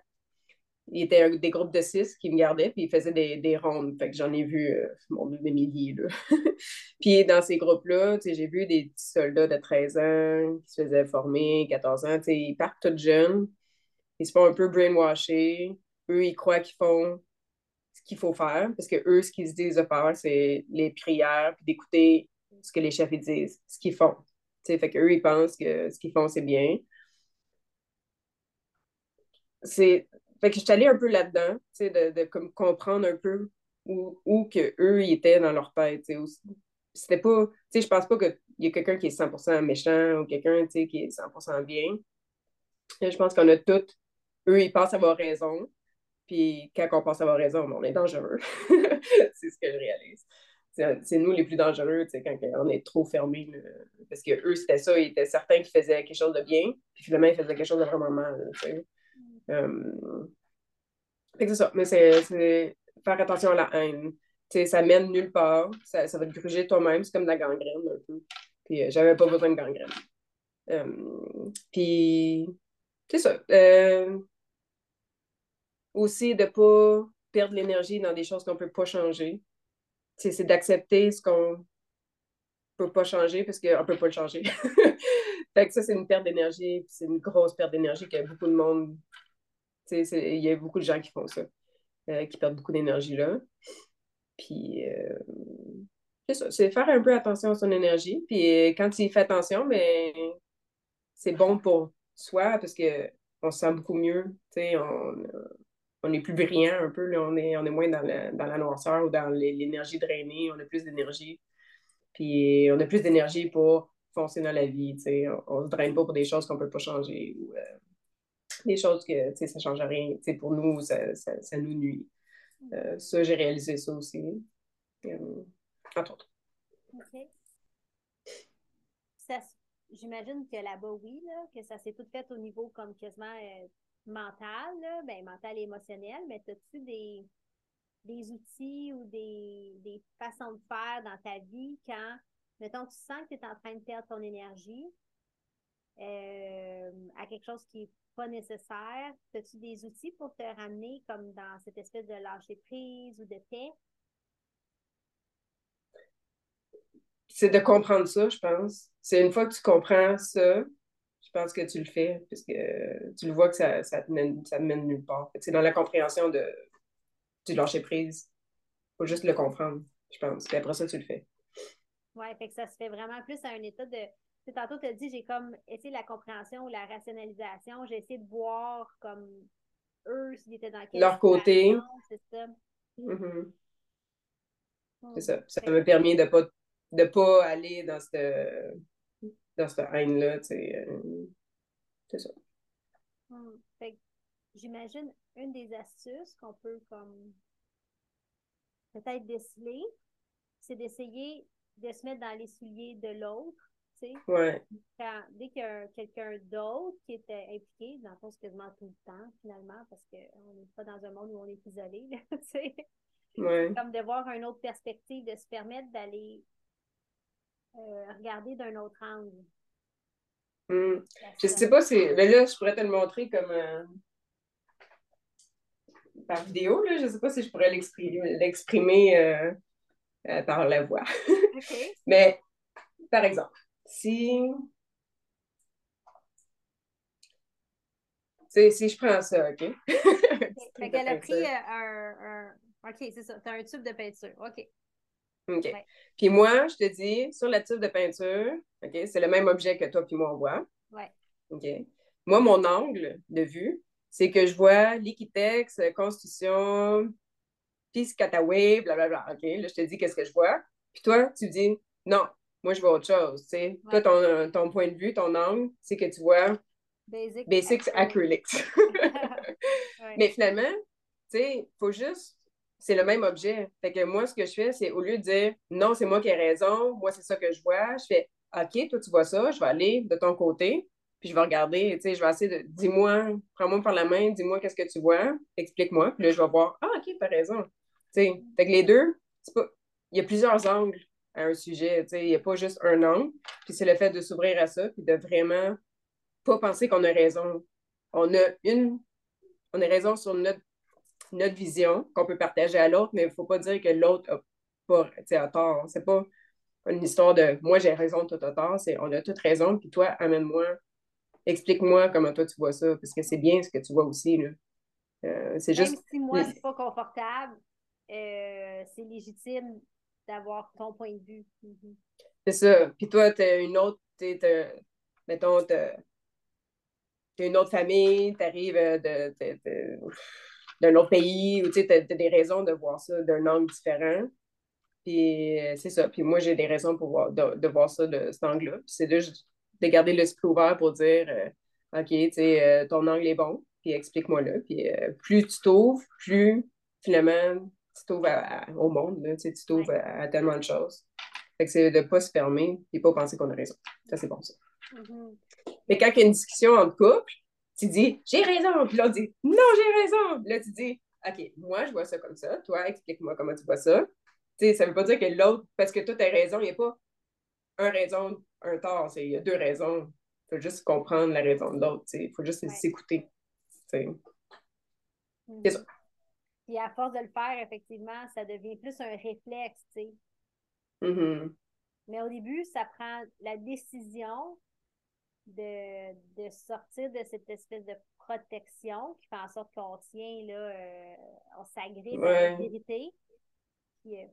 il était des groupes de six qui me gardaient, puis ils faisaient des, des rondes. Fait que j'en ai vu, euh, mon des milliers, là. puis dans ces groupes-là, j'ai vu des petits soldats de 13 ans qui se faisaient former, 14 ans, ils partent tout jeunes, ils se font un peu brainwasher. Eux, ils croient qu'ils font ce qu'il faut faire, parce que eux, ce qu'ils se disent de faire, c'est les prières, puis d'écouter ce que les chefs disent, ce qu'ils font. T'sais, fait qu'eux, ils pensent que ce qu'ils font, c'est bien. C'est fait que je suis allée un peu là-dedans, de, de comme comprendre un peu où, où que eux ils étaient dans leur tête. C'était pas, tu sais, je pense pas qu'il y a quelqu'un qui est 100% méchant ou quelqu'un, qui est 100% bien. je pense qu'on a toutes, eux, ils pensent avoir raison. Puis quand on pense avoir raison, on est dangereux. c'est ce que je réalise. C'est nous les plus dangereux quand on est trop fermé. Parce que eux, c'était ça, ils étaient certains qu'ils faisaient quelque chose de bien, puis finalement, ils faisaient quelque chose de vraiment mal. Euh, c'est ça, mais c'est faire attention à la haine. ça mène nulle part, ça, ça va te gruger toi-même, c'est comme de la gangrène un peu. Puis euh, j'avais pas besoin de gangrène. Euh, puis c'est ça. aussi de pas perdre l'énergie dans des choses qu'on peut pas changer. C'est d'accepter ce qu'on peut pas changer parce qu'on peut pas le changer. fait que ça, c'est une perte d'énergie, c'est une grosse perte d'énergie que beaucoup de monde il y a beaucoup de gens qui font ça, euh, qui perdent beaucoup d'énergie là. Puis, euh, c'est faire un peu attention à son énergie. Puis, euh, quand il fait attention, mais c'est bon pour soi parce qu'on se sent beaucoup mieux. On, on est plus brillant un peu, là, on, est, on est moins dans la, dans la noirceur ou dans l'énergie drainée, on a plus d'énergie. Puis, on a plus d'énergie pour foncer dans la vie. On ne se draine pas pour des choses qu'on ne peut pas changer. Des choses que, ça change rien. Tu sais, pour nous, ça, ça, nous nuit. Euh, ça, j'ai réalisé ça aussi. Euh, entre autres. OK. J'imagine que là-bas, oui, là, que ça s'est tout fait au niveau comme quasiment euh, mental, là, ben, mental et émotionnel, mais as-tu des, des outils ou des, des façons de faire dans ta vie quand, mettons, tu sens que tu es en train de perdre ton énergie à quelque chose qui est pas nécessaire? As-tu des outils pour te ramener comme dans cette espèce de lâcher prise ou de paix? C'est de comprendre ça, je pense. C'est une fois que tu comprends ça, je pense que tu le fais, parce que tu le vois que ça, ça, te, mène, ça mène nulle part. C'est dans la compréhension de, du lâcher prise. Il faut juste le comprendre, je pense. Et après ça, tu le fais. Oui, fait que ça se fait vraiment plus à un état de tantôt, tu as dit, j'ai comme essayé la compréhension ou la rationalisation. J'ai essayé de voir comme eux, s'ils étaient dans quel Leur côté. C'est ça. Mm-hmm. Hmm. C'est ça. Ça m'a permis de ne pas, de pas aller dans cette, dans cette haine-là. Euh, c'est ça. Hmm. J'imagine une des astuces qu'on peut comme peut-être déceler, c'est d'essayer de se mettre dans les souliers de l'autre Ouais. dès qu'il y a quelqu'un d'autre qui était impliqué, dans le fond, c'est quasiment tout le temps, finalement, parce qu'on n'est pas dans un monde où on est isolé, ouais. Comme de voir une autre perspective, de se permettre d'aller euh, regarder d'un autre angle. Hmm. Je sais pas si. Mais là, je pourrais te le montrer comme. Euh, par vidéo, là. Je sais pas si je pourrais l'exprimer euh, par la voix. Mais, par exemple, si. Si je prends ça, OK? fait qu'elle a pris euh, un, un, OK, c'est ça. Tu as un tube de peinture. OK. OK. Puis moi, je te dis, sur la tube de peinture, OK, c'est le même objet que toi puis moi on voit. Ouais. OK. Moi, mon angle de vue, c'est que je vois Liquitex, Constitution, Piscataway, blablabla. OK, là, je te dis qu'est-ce que je vois. Puis toi, tu dis, non, moi, je vois autre chose. Tu sais. Toi, ton, ton, point de vue, ton angle, c'est que tu vois Basic Basics Acrylics. Mais finalement, tu sais, il faut juste c'est le même objet. Fait que moi, ce que je fais, c'est au lieu de dire non, c'est moi qui ai raison, moi, c'est ça que je vois, je fais OK, toi, tu vois ça, je vais aller de ton côté, puis je vais regarder, tu sais, je vais essayer de dis-moi, prends-moi par la main, dis-moi qu'est-ce que tu vois, explique-moi, puis là, je vais voir Ah, OK, t'as raison. Tu sais, fait que les deux, pas... il y a plusieurs angles à un sujet, il n'y a pas juste un angle, puis c'est le fait de s'ouvrir à ça, puis de vraiment pas penser qu'on a raison. On a une, on a raison sur notre notre vision qu'on peut partager à l'autre, mais il ne faut pas dire que l'autre a pas à tort. C'est pas une histoire de moi j'ai raison, toi t'as tort. C'est on a toute raison, puis toi, amène-moi, explique-moi comment toi tu vois ça, parce que c'est bien ce que tu vois aussi. Là. Euh, c'est juste. Même si moi, c'est pas confortable, euh, c'est légitime d'avoir ton point de vue. Mhm. C'est ça. Puis toi, tu as une autre, mettons, tu as une autre famille, tu arrives de, de d'un autre pays, ou tu as, des raisons de voir ça d'un angle différent. Puis euh, c'est ça. Puis moi, j'ai des raisons pour voir, de, voir ça de cet angle-là. C'est de, de garder l'esprit ouvert pour dire euh, OK, tu sais, euh, ton angle est bon, puis explique-moi-le. Puis plus tu t'ouvres, plus finalement tu t'ouvres au monde, là, tu t'ouvres à, tellement de choses. Fait que c'est de ne pas se fermer et pas penser qu'on a raison. Ça, c'est bon, ça. Mm-hmm. Mais quand il y a une discussion entre couples, tu dis j'ai raison, puis l'autre dit non, j'ai raison. là, tu dis OK, moi, je vois ça comme ça. Toi, explique-moi comment tu vois ça. Tu sais, ça ne veut pas dire que l'autre, parce que toi, tu as raison, il n'y a pas un raison, un tort. Il y a deux raisons. Il faut juste comprendre la raison de l'autre. Il faut juste s'écouter. C'est mm-hmm. ça. Puis à force de le faire, effectivement, ça devient plus un réflexe, tu sais. Mm-hmm. Mais au début, ça prend la décision de, sortir de cette espèce de protection qui fait en sorte qu'on tient, là, euh, on s'agrippe à la vérité, puis euh,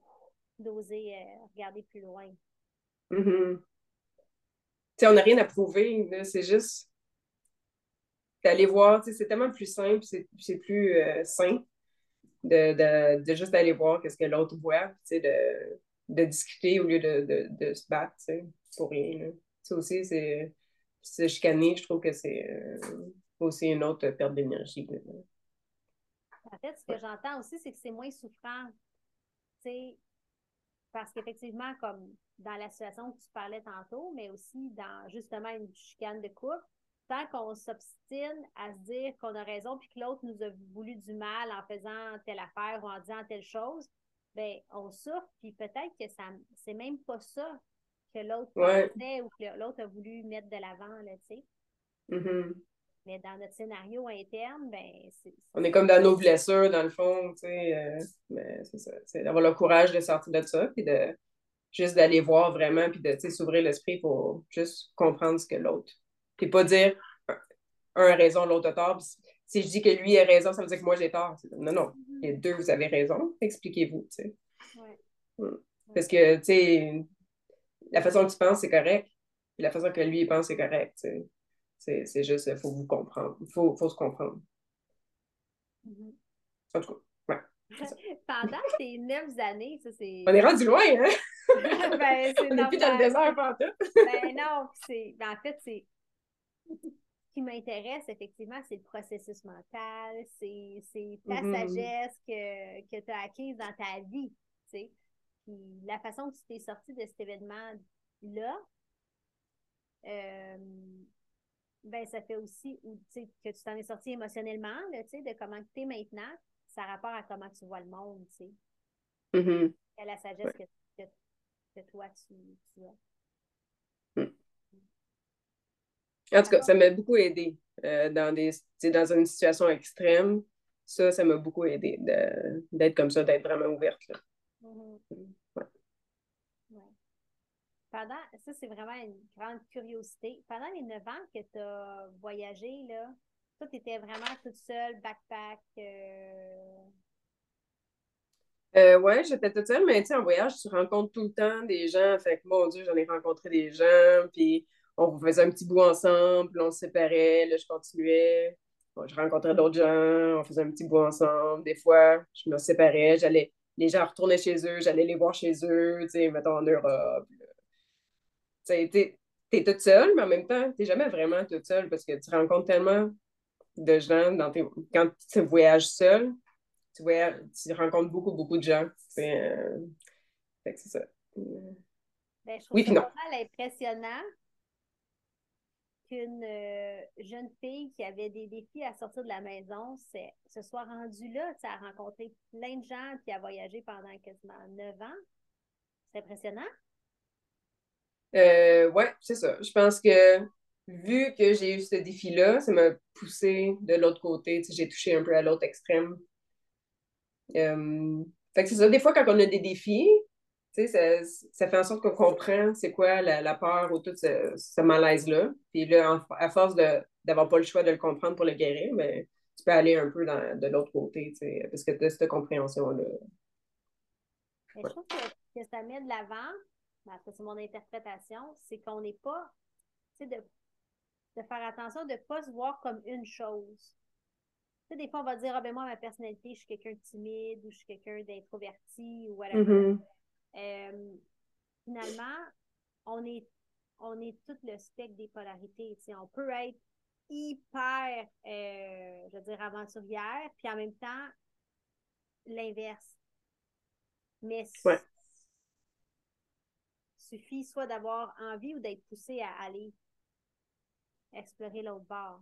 d'oser euh, regarder plus loin. Mm-hmm. on n'a rien à prouver, c'est juste d'aller voir, c'est tellement plus simple, c'est plus simple de, de, juste aller voir qu'est-ce que l'autre voit, de, de discuter au lieu de, de se battre pour rien. Ça aussi, c'est chicaner, je trouve que c'est euh, aussi une autre perte d'énergie. En fait, ce que j'entends aussi, c'est que c'est moins souffrant. parce qu'effectivement, comme dans la situation que tu parlais tantôt, mais aussi dans justement une chicane de couple, tant qu'on s'obstine à se dire qu'on a raison puis que l'autre nous a voulu du mal en faisant telle affaire ou en disant telle chose, ben on souffre puis peut-être que ça c'est même pas ça que l'autre pensait ou que l'autre a voulu mettre de l'avant, là, tu sais. Mm-hmm. Mais dans notre scénario interne, ben, c'est. On est comme dans nos blessures, dans le fond, tu sais. Euh, mais c'est ça. C'est d'avoir le courage de sortir de ça, puis de juste d'aller voir vraiment, puis de s'ouvrir l'esprit pour juste comprendre ce que l'autre. Puis pas dire un a raison, l'autre a tort. si je dis que lui a raison, ça veut dire que moi j'ai tort. Non, non. Mm-hmm. Les deux, vous avez raison. Expliquez-vous, tu sais. Ouais. Mm. Parce que, tu sais, la façon que tu penses, c'est correct. Puis la façon que lui, il pense, c'est correct. C'est juste, il faut vous comprendre. Il faut, faut, se comprendre. Mm-hmm. En tout cas, ouais. Pendant ces neuf années, ça c'est. On est rendu loin, hein? ben, On n'est plus dans le désert, pantoute. ben non, c'est. Ben, en fait, c'est. Ce qui m'intéresse, effectivement, c'est le processus mental, c'est ta mm-hmm. sagesse que, que tu as acquise dans ta vie. Tu sais. Puis la façon que tu t'es sorti de cet événement-là, euh, ben ça fait aussi que tu t'en es sorti émotionnellement, là, de comment tu es maintenant, ça rapport à comment tu vois le monde, tu sais. Mm-hmm. À la sagesse que, toi, tu, as. Mm. En tout cas, ça m'a beaucoup aidé euh, dans, des, dans une situation extrême. Ça, ça m'a beaucoup aidé d'être comme ça, d'être vraiment ouverte. Là. Mhm. Pendant, ça, c'est vraiment une grande curiosité. Pendant les neuf ans que tu as voyagé, là, toi, tu étais vraiment toute seule, backpack. Euh... Euh, ouais, j'étais toute seule, mais tu sais, en voyage, tu rencontres tout le temps des gens. Fait que, mon Dieu, j'en ai rencontré des gens, puis on faisait un petit bout ensemble, on se séparait, là, je continuais. je rencontrais d'autres gens, on faisait un petit bout ensemble. Des fois, je me séparais, j'allais les gens retournaient chez eux, j'allais les voir chez eux, tu sais, mettons en Europe. Tu sais, t'es, es toute seule, mais en même temps, t'es jamais vraiment toute seule parce que tu rencontres tellement de gens dans tes... quand tu voyages seul, tu vois, tu rencontres beaucoup, beaucoup de gens. Euh, c'est ça. Ben, je trouve oui, ça mal impressionnant qu'une euh, jeune fille qui avait des défis à sortir de la maison se soit rendue là, à rencontrer plein de gens puis à voyager pendant quasiment neuf ans. C'est impressionnant. Euh, oui, c'est ça. Je pense que vu que j'ai eu ce défi-là, ça m'a poussé de l'autre côté. J'ai touché un peu à l'autre extrême. Euh, fait que c'est ça. Des fois, quand on a des défis, ça, ça fait en sorte qu'on comprend c'est quoi la, peur ou tout ce, malaise-là. Puis là, à force d'avoir pas le choix de le comprendre pour le guérir, mais ben, tu peux aller un peu de l'autre côté, parce que tu as cette compréhension-là. Je trouve que, ça met de l'avant, c'est mon interprétation, c'est qu'on n'est pas, tu sais, de, de faire attention de ne pas se voir comme une chose. Tu sais, des fois, on va dire, ah ben moi, ma personnalité, je suis quelqu'un de timide ou je suis quelqu'un d'introverti ou whatever. Mm-hmm. Euh, finalement, on est, on est tout le spectre des polarités. On peut être hyper, euh, je veux dire, aventurière, puis en même temps, l'inverse. Mais ouais. suffit soit d'avoir envie ou d'être poussé à aller explorer l'autre bord.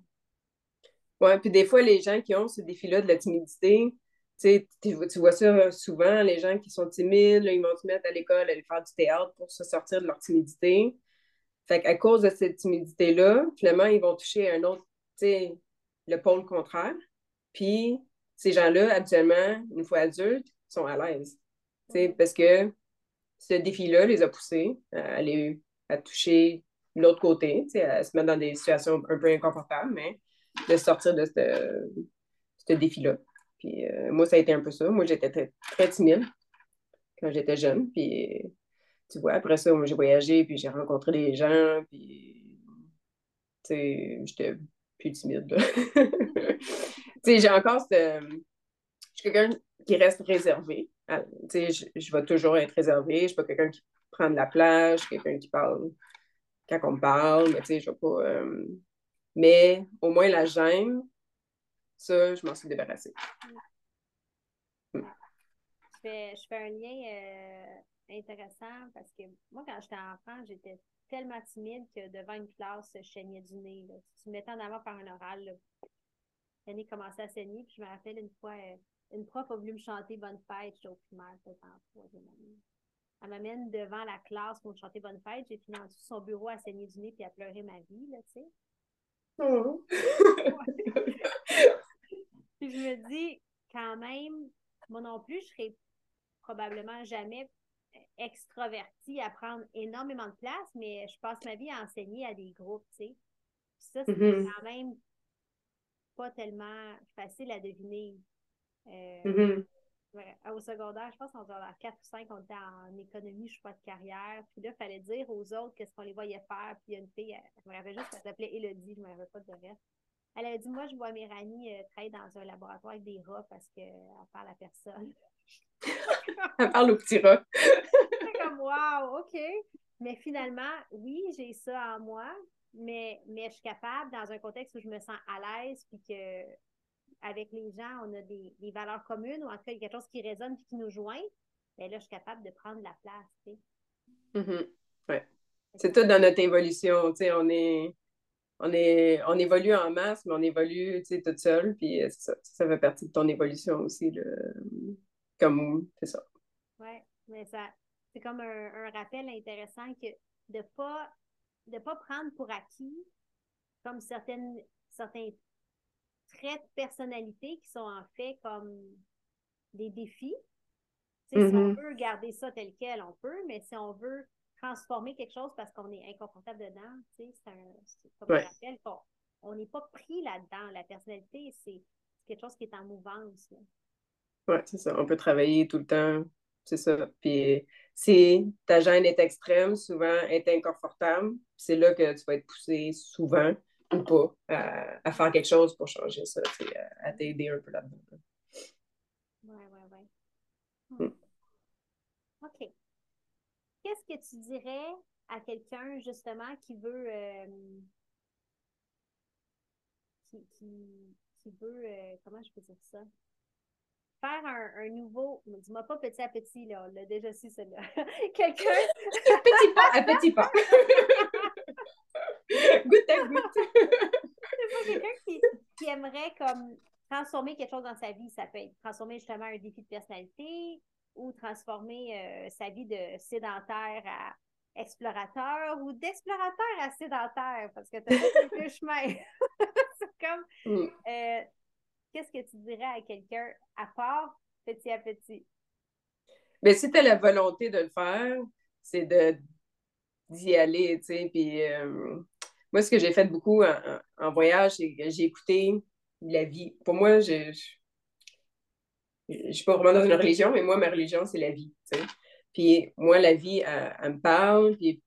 Oui, puis des fois, les gens qui ont ce défi-là de la timidité, tu, tu vois ça souvent, les gens qui sont timides, ils vont se mettre à l'école, aller faire du théâtre pour se sortir de leur timidité. Fait qu'à cause de cette timidité-là, finalement, ils vont toucher un autre, le pôle contraire. Puis, ces gens-là, habituellement, une fois adultes, sont à l'aise. Parce que ce défi-là les a poussés à aller à toucher l'autre côté, à se mettre dans des situations un peu inconfortables, mais de sortir de ce défi-là. Puis euh, moi, ça a été un peu ça. Moi, j'étais très, timide quand j'étais jeune. Puis tu vois, après ça, moi, j'ai voyagé, puis j'ai rencontré des gens, puis tu sais, j'étais plus timide. tu sais, j'ai encore ce... Je suis quelqu'un qui reste réservé. Ah, tu sais, je, vais toujours être réservé. Je suis pas quelqu'un qui prend de la plage, quelqu'un qui parle quand on me parle, mais tu sais, je vais pas... Euh, mais au moins, la gêne, ça, je m'en suis débarrassée. Je, fais, je fais un lien euh, intéressant parce que moi, quand j'étais enfant, j'étais tellement timide que devant une classe, je saignais du nez. Là. Tu me mettais en avant par un oral. Le nez commençait à saigner. Puis je me rappelle une fois, euh, une prof a voulu me chanter Bonne fête. J'étais au primaire, peut-être en troisième année. Elle m'amène devant la classe pour me chanter Bonne fête. J'ai fini en dessous de son bureau à saigner du nez puis à pleurer ma vie, là, tu sais. Oh. Puis je me dis, quand même, moi non plus, je serais probablement jamais extravertie à prendre énormément de place, mais je passe ma vie à enseigner à des groupes, tu sais. ça, c'est mm-hmm. quand même pas tellement facile à deviner. Euh, mm-hmm. Au secondaire, je pense qu'en secondaire 4 ou 5, on était en économie, je suis pas de carrière. Puis là, il fallait dire aux autres qu'est-ce qu'on les voyait faire. Puis il y a une fille, je me rappelle juste qu'elle s'appelait Elodie, je ne me rappelle pas de reste. Elle a dit Moi, je vois Méranie euh, travailler dans un laboratoire avec des rats parce qu'elle parle à personne. Elle parle aux petits rats. C'est comme Wow, OK. Mais finalement, oui, j'ai ça en moi, mais, mais je suis capable, dans un contexte où je me sens à l'aise, puis que avec les gens, on a des, des, valeurs communes, ou en tout cas, quelque chose qui résonne et qui nous joint, bien là, je suis capable de prendre la place. Tu sais. Mm-hmm. ouais. C'est tout dans notre évolution. Tu sais, on est on, est, on évolue en masse, mais on évolue toute seule. Puis euh, ça, ça fait partie de ton évolution aussi. comme c'est ça. Oui, mais ça, c'est comme un, rappel intéressant que de ne pas, de pas prendre pour acquis comme certaines, certains traits de personnalité qui sont en fait comme des défis. Si on mm-hmm. veut garder ça tel quel, on peut, mais si on veut transformer quelque chose parce qu'on est inconfortable dedans. C'est comme un rappel qu'on n'est pas pris là-dedans. La personnalité, c'est quelque chose qui est en mouvance. Oui, c'est ça. On peut travailler tout le temps. C'est ça. Puis si ta gêne est extrême, souvent est inconfortable, c'est là que tu vas être poussé souvent ou pas à, faire quelque chose pour changer ça, à, t'aider un peu là-dedans. Oui, oui, oui. OK qu'est-ce que tu dirais à quelqu'un justement qui veut euh, qui, veut euh, comment je peux dire ça? faire un, nouveau, dis-moi pas petit à petit, là, on l'a déjà su, celui-là. Quelqu'un. petit pas à petit pas. goutte à goutte. Quelqu'un qui, qui aimerait comme transformer quelque chose dans sa vie. Ça peut être transformer justement un défi de personnalité ou transformer euh, sa vie de sédentaire à explorateur ou d'explorateur à sédentaire parce que tu as fait quelques chemins. C'est comme, mm. euh, qu'est-ce que tu dirais à quelqu'un à part petit à petit? Mais si tu as la volonté de le faire, c'est de d'y aller, tu sais. Puis euh, moi, ce que j'ai fait beaucoup en, voyage, c'est que j'ai écouté la vie. Pour moi, je ne suis pas vraiment dans une religion, mais moi, ma religion, c'est la vie. Puis moi, la vie, elle, me parle. Puis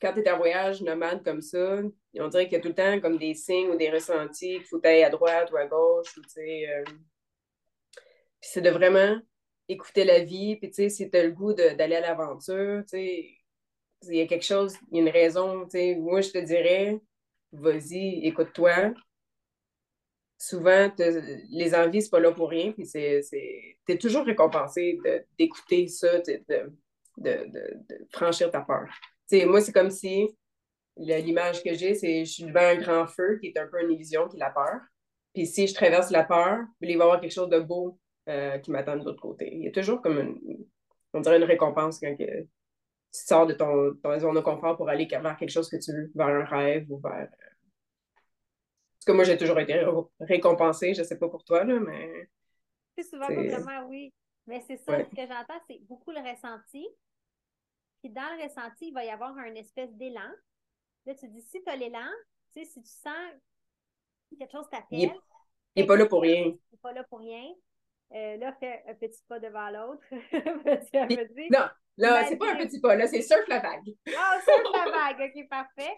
quand tu es en voyage nomade comme ça, on dirait qu'il y a tout le temps comme des signes ou des ressentis qu'il faut aller à droite ou à gauche. Ou, euh... Puis c'est de vraiment écouter la vie. Puis tu sais, si tu as le goût d'aller à l'aventure, tu sais, il y a quelque chose, il y a une raison. Moi, je te dirais, vas-y, écoute-toi. Souvent, les envies, c'est pas là pour rien. Puis c'est, tu es toujours récompensé d'écouter ça, de, de, de, franchir ta peur. moi, c'est comme si l'image que j'ai, c'est je suis devant un grand feu qui est un peu une illusion qui est la peur. Puis si je traverse la peur, il va y avoir quelque chose de beau euh, qui m'attend de l'autre côté. Il y a toujours comme une, on dirait une récompense quand tu sors de ton, ton zone de confort pour aller vers quelque chose que tu veux, vers un rêve ou vers. Parce que moi, j'ai toujours été récompensée, je ne sais pas pour toi, là, mais. C'est souvent, vraiment, oui. Mais c'est ça, ce que j'entends, c'est beaucoup le ressenti. Puis dans le ressenti, il va y avoir un espèce d'élan. Là, tu dis, si tu as l'élan, tu sais, si tu sens quelque chose t'appelle. Il n'est pas là pour rien. Il n'est pas là pour rien. Euh, là, fais un petit pas devant l'autre. non, là, c'est pas un petit pas, là, c'est surf la vague. Ah, surf la vague, ok, parfait.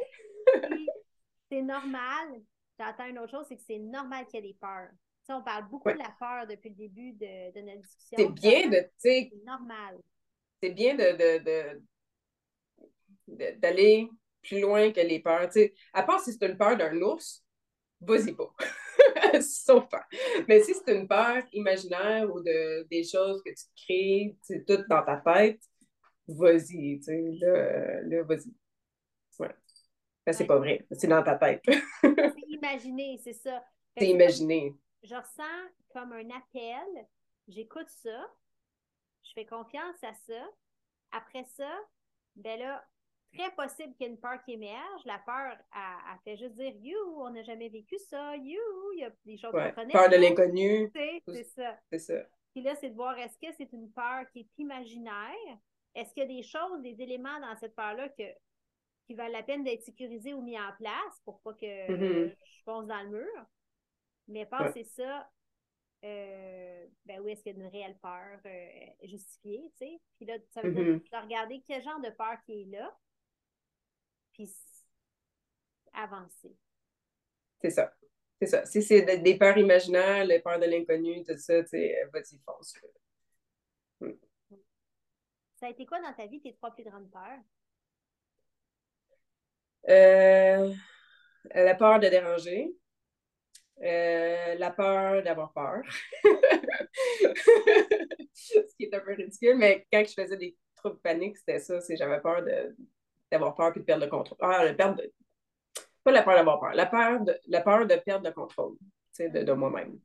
c'est normal. J'entends une autre chose, c'est que c'est normal qu'il y ait des peurs. sais, on parle beaucoup de la peur depuis le début de, de notre discussion. C'est bien de, tu sais. C'est normal. C'est bien de, de, d'aller plus loin que les peurs. sais, à part si c'est une peur d'un ours, vas-y pas. Sauf pas. Mais si c'est une peur imaginaire ou de, des choses que tu crées, c'est tout dans ta tête, vas-y, là, là vas-y. Ouais. c'est pas vrai, c'est dans ta tête. C'est imaginé, c'est ça. C'est imaginé. Je ressens comme un appel, j'écoute ça, je fais confiance à ça. Après ça, ben là, très possible qu'il y ait une peur qui émerge. La peur, elle, fait juste dire You, on n'a jamais vécu ça, You, il y a des choses qu'on connaît. Peur de l'inconnu. C'est ça. C'est ça. Puis là, c'est de voir est-ce que c'est une peur qui est imaginaire? Est-ce qu'il y a des choses, des éléments dans cette peur-là que, qui valent la peine d'être sécurisés ou mis en place pour pas que mm-hmm. je fonce dans le mur? Mais pensez ça, euh, ben où est-ce qu'il y a une réelle peur euh, justifiée, tu sais? Puis là, ça veut dire mm-hmm. regarder quel genre de peur qui est là, puis avancer. C'est ça. C'est ça. Si c'est des peurs imaginaires, les peurs de l'inconnu, tout ça, tu sais, vas-y, fonce. Mm. Ça a été quoi dans ta vie tes trois plus grandes peurs? Euh, la peur de déranger. Euh, la peur d'avoir peur. Ce qui est un peu ridicule, mais quand je faisais des troubles paniques, c'était ça. J'avais peur d'avoir peur et de perdre le contrôle. Ah, la perte de... Pas la peur d'avoir peur, la peur de, la peur de perdre le contrôle de, de moi-même.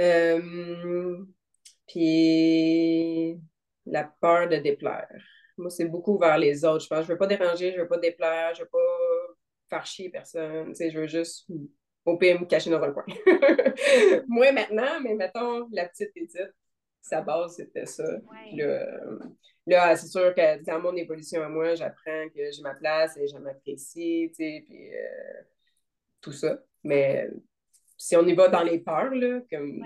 Euh, puis la peur de déplaire. Moi, c'est beaucoup vers les autres. Je pense, je veux pas déranger, je veux pas déplaire, je veux pas faire chier personne. je veux juste, au pire, me cacher dans un coin. Moi, maintenant, mais mettons, la petite Edith, sa base, c'était ça. Là, c'est sûr que dans mon évolution à moi, j'apprends que j'ai ma place et je m'apprécie, tu sais, puis euh, tout ça. Mais si on y va dans les peurs, là, comme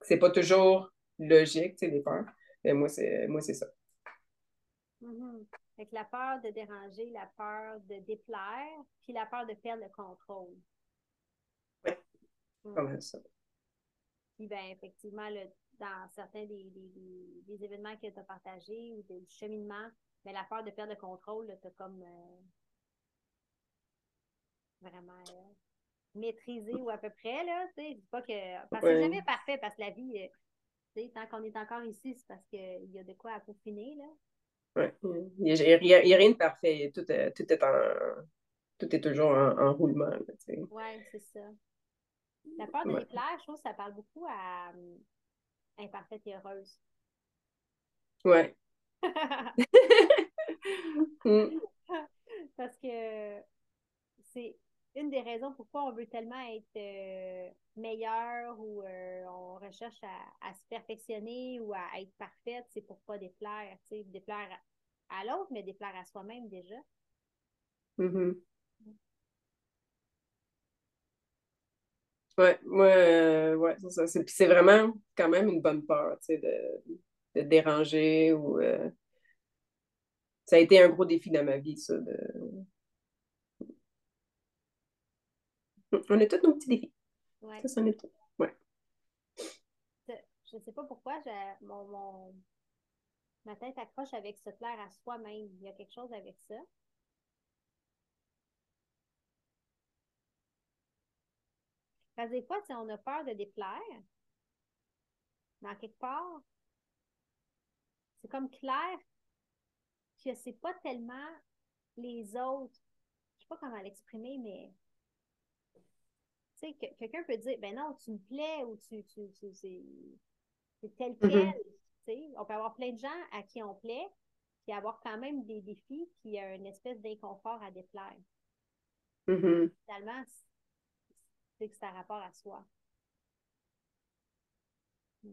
c'est pas toujours logique, tu sais, les peurs, mais moi, c'est moi, c'est ça. Mm-hmm. Avec la peur de déranger, la peur de déplaire, puis la peur de perdre le contrôle. Oui, mm. ça. Puis bien, effectivement, le dans certains des, événements que tu as partagés ou des cheminements, mais la peur de perdre le contrôle, tu as comme euh, vraiment. Euh, maîtriser ou à peu près, là, tu sais, pas que... Parce que c'est jamais parfait, parce que la vie, euh, tu sais, tant qu'on est encore ici, c'est parce qu'il y a de quoi à peaufiner, là. Oui, il n'y a, rien de parfait, tout, est, tout est en... Tout est toujours en, roulement, tu sais. Oui, c'est ça. La peur de ouais. je trouve que ça parle beaucoup à um, imparfaite et heureuse. Ouais. Mm. Parce que c'est une des raisons pourquoi on veut tellement être euh, meilleur ou euh, on recherche à, se perfectionner ou à être parfaite, c'est pour pas déplaire, tu sais, déplaire à, l'autre, mais déplaire à soi-même déjà. Mm-hmm. Ouais, moi, euh, ouais, c'est ça. C'est, vraiment quand même une bonne peur, tu sais, de, de déranger ou. Euh, ça a été un gros défi dans ma vie, ça. De... On a tous nos petits défis. Ouais. Ça, c'en est tout. Ouais. Je sais pas pourquoi mon, mon, ma tête accroche avec se plaire à soi-même. Il y a quelque chose avec ça. Parce que des fois, on a peur de déplaire, mais en quelque part, c'est comme clair que c'est pas tellement les autres. Je sais pas comment l'exprimer, mais tu sais, que, quelqu'un peut dire, ben non, tu me plais ou tu, tu, tu c'est tel mm-hmm. quel. On peut avoir plein de gens à qui on plaît, puis avoir quand même des défis, puis il y a une espèce d'inconfort à déplaire. Mm-hmm. Finalement, c'est que ça rapport à soi. Mm.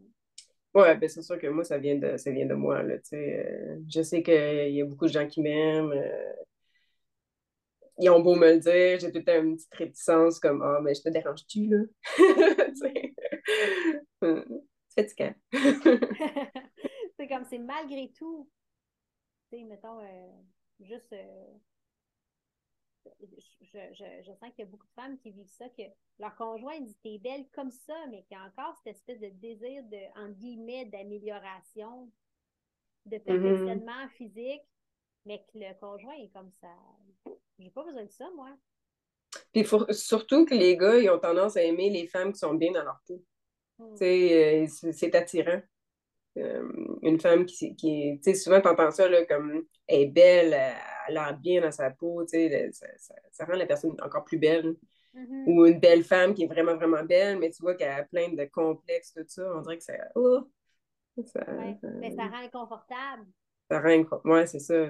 Oui, ben c'est sûr que moi, ça vient de, ça vient de moi. Là, euh, je sais qu'il y a beaucoup de gens qui m'aiment. Euh, ils ont beau me le dire, j'ai tout le temps une petite réticence comme Ah, mais je te dérange-tu, là? c'est fatigant. c'est comme c'est malgré tout. Tu sais, mettons, euh, juste je, je, je, sens qu'il y a beaucoup de femmes qui vivent ça, que leur conjoint dit t'es belle comme ça, mais qu'il y a encore cette espèce de désir de, en guillemets, d'amélioration, de mm-hmm. perfectionnement physique, mais que le conjoint est comme ça. J'ai pas besoin de ça, moi. Puis surtout que les gars, ils ont tendance à aimer les femmes qui sont bien dans leur peau. Mm. Euh, c'est attirant. Euh, une femme qui, qui tu sais, souvent, tu entends ça là, comme elle est belle, elle a l'air bien dans sa peau, tu sais, ça, ça, rend la personne encore plus belle. Mm-hmm. Ou une belle femme qui est vraiment, vraiment belle, mais tu vois qu'elle a plein de complexes, tout ça, on dirait que ça. Oh, ça, mais ça rend inconfortable. Ça rend Ouais, c'est ça.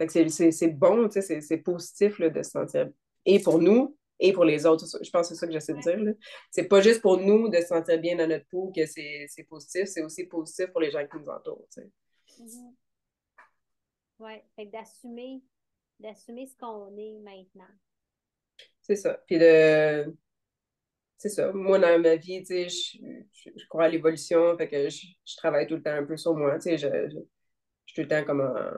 Fait que c'est bon, tu sais, c'est positif là, de se sentir. Et pour nous, et pour les autres. Je pense que c'est ça que j'essaie de dire. C'est pas juste pour nous de se sentir bien dans notre peau que c'est positif, c'est aussi positif pour les gens qui nous entourent. Tu sais. Mm-hmm. Oui, fait d'assumer d'assumer ce qu'on est maintenant. C'est ça. Puis de. C'est ça. Moi, dans ma vie, tu sais, je, je, crois à l'évolution, fait que je, je, travaille tout le temps un peu sur moi. Tu sais, je, je, suis tout le temps comme en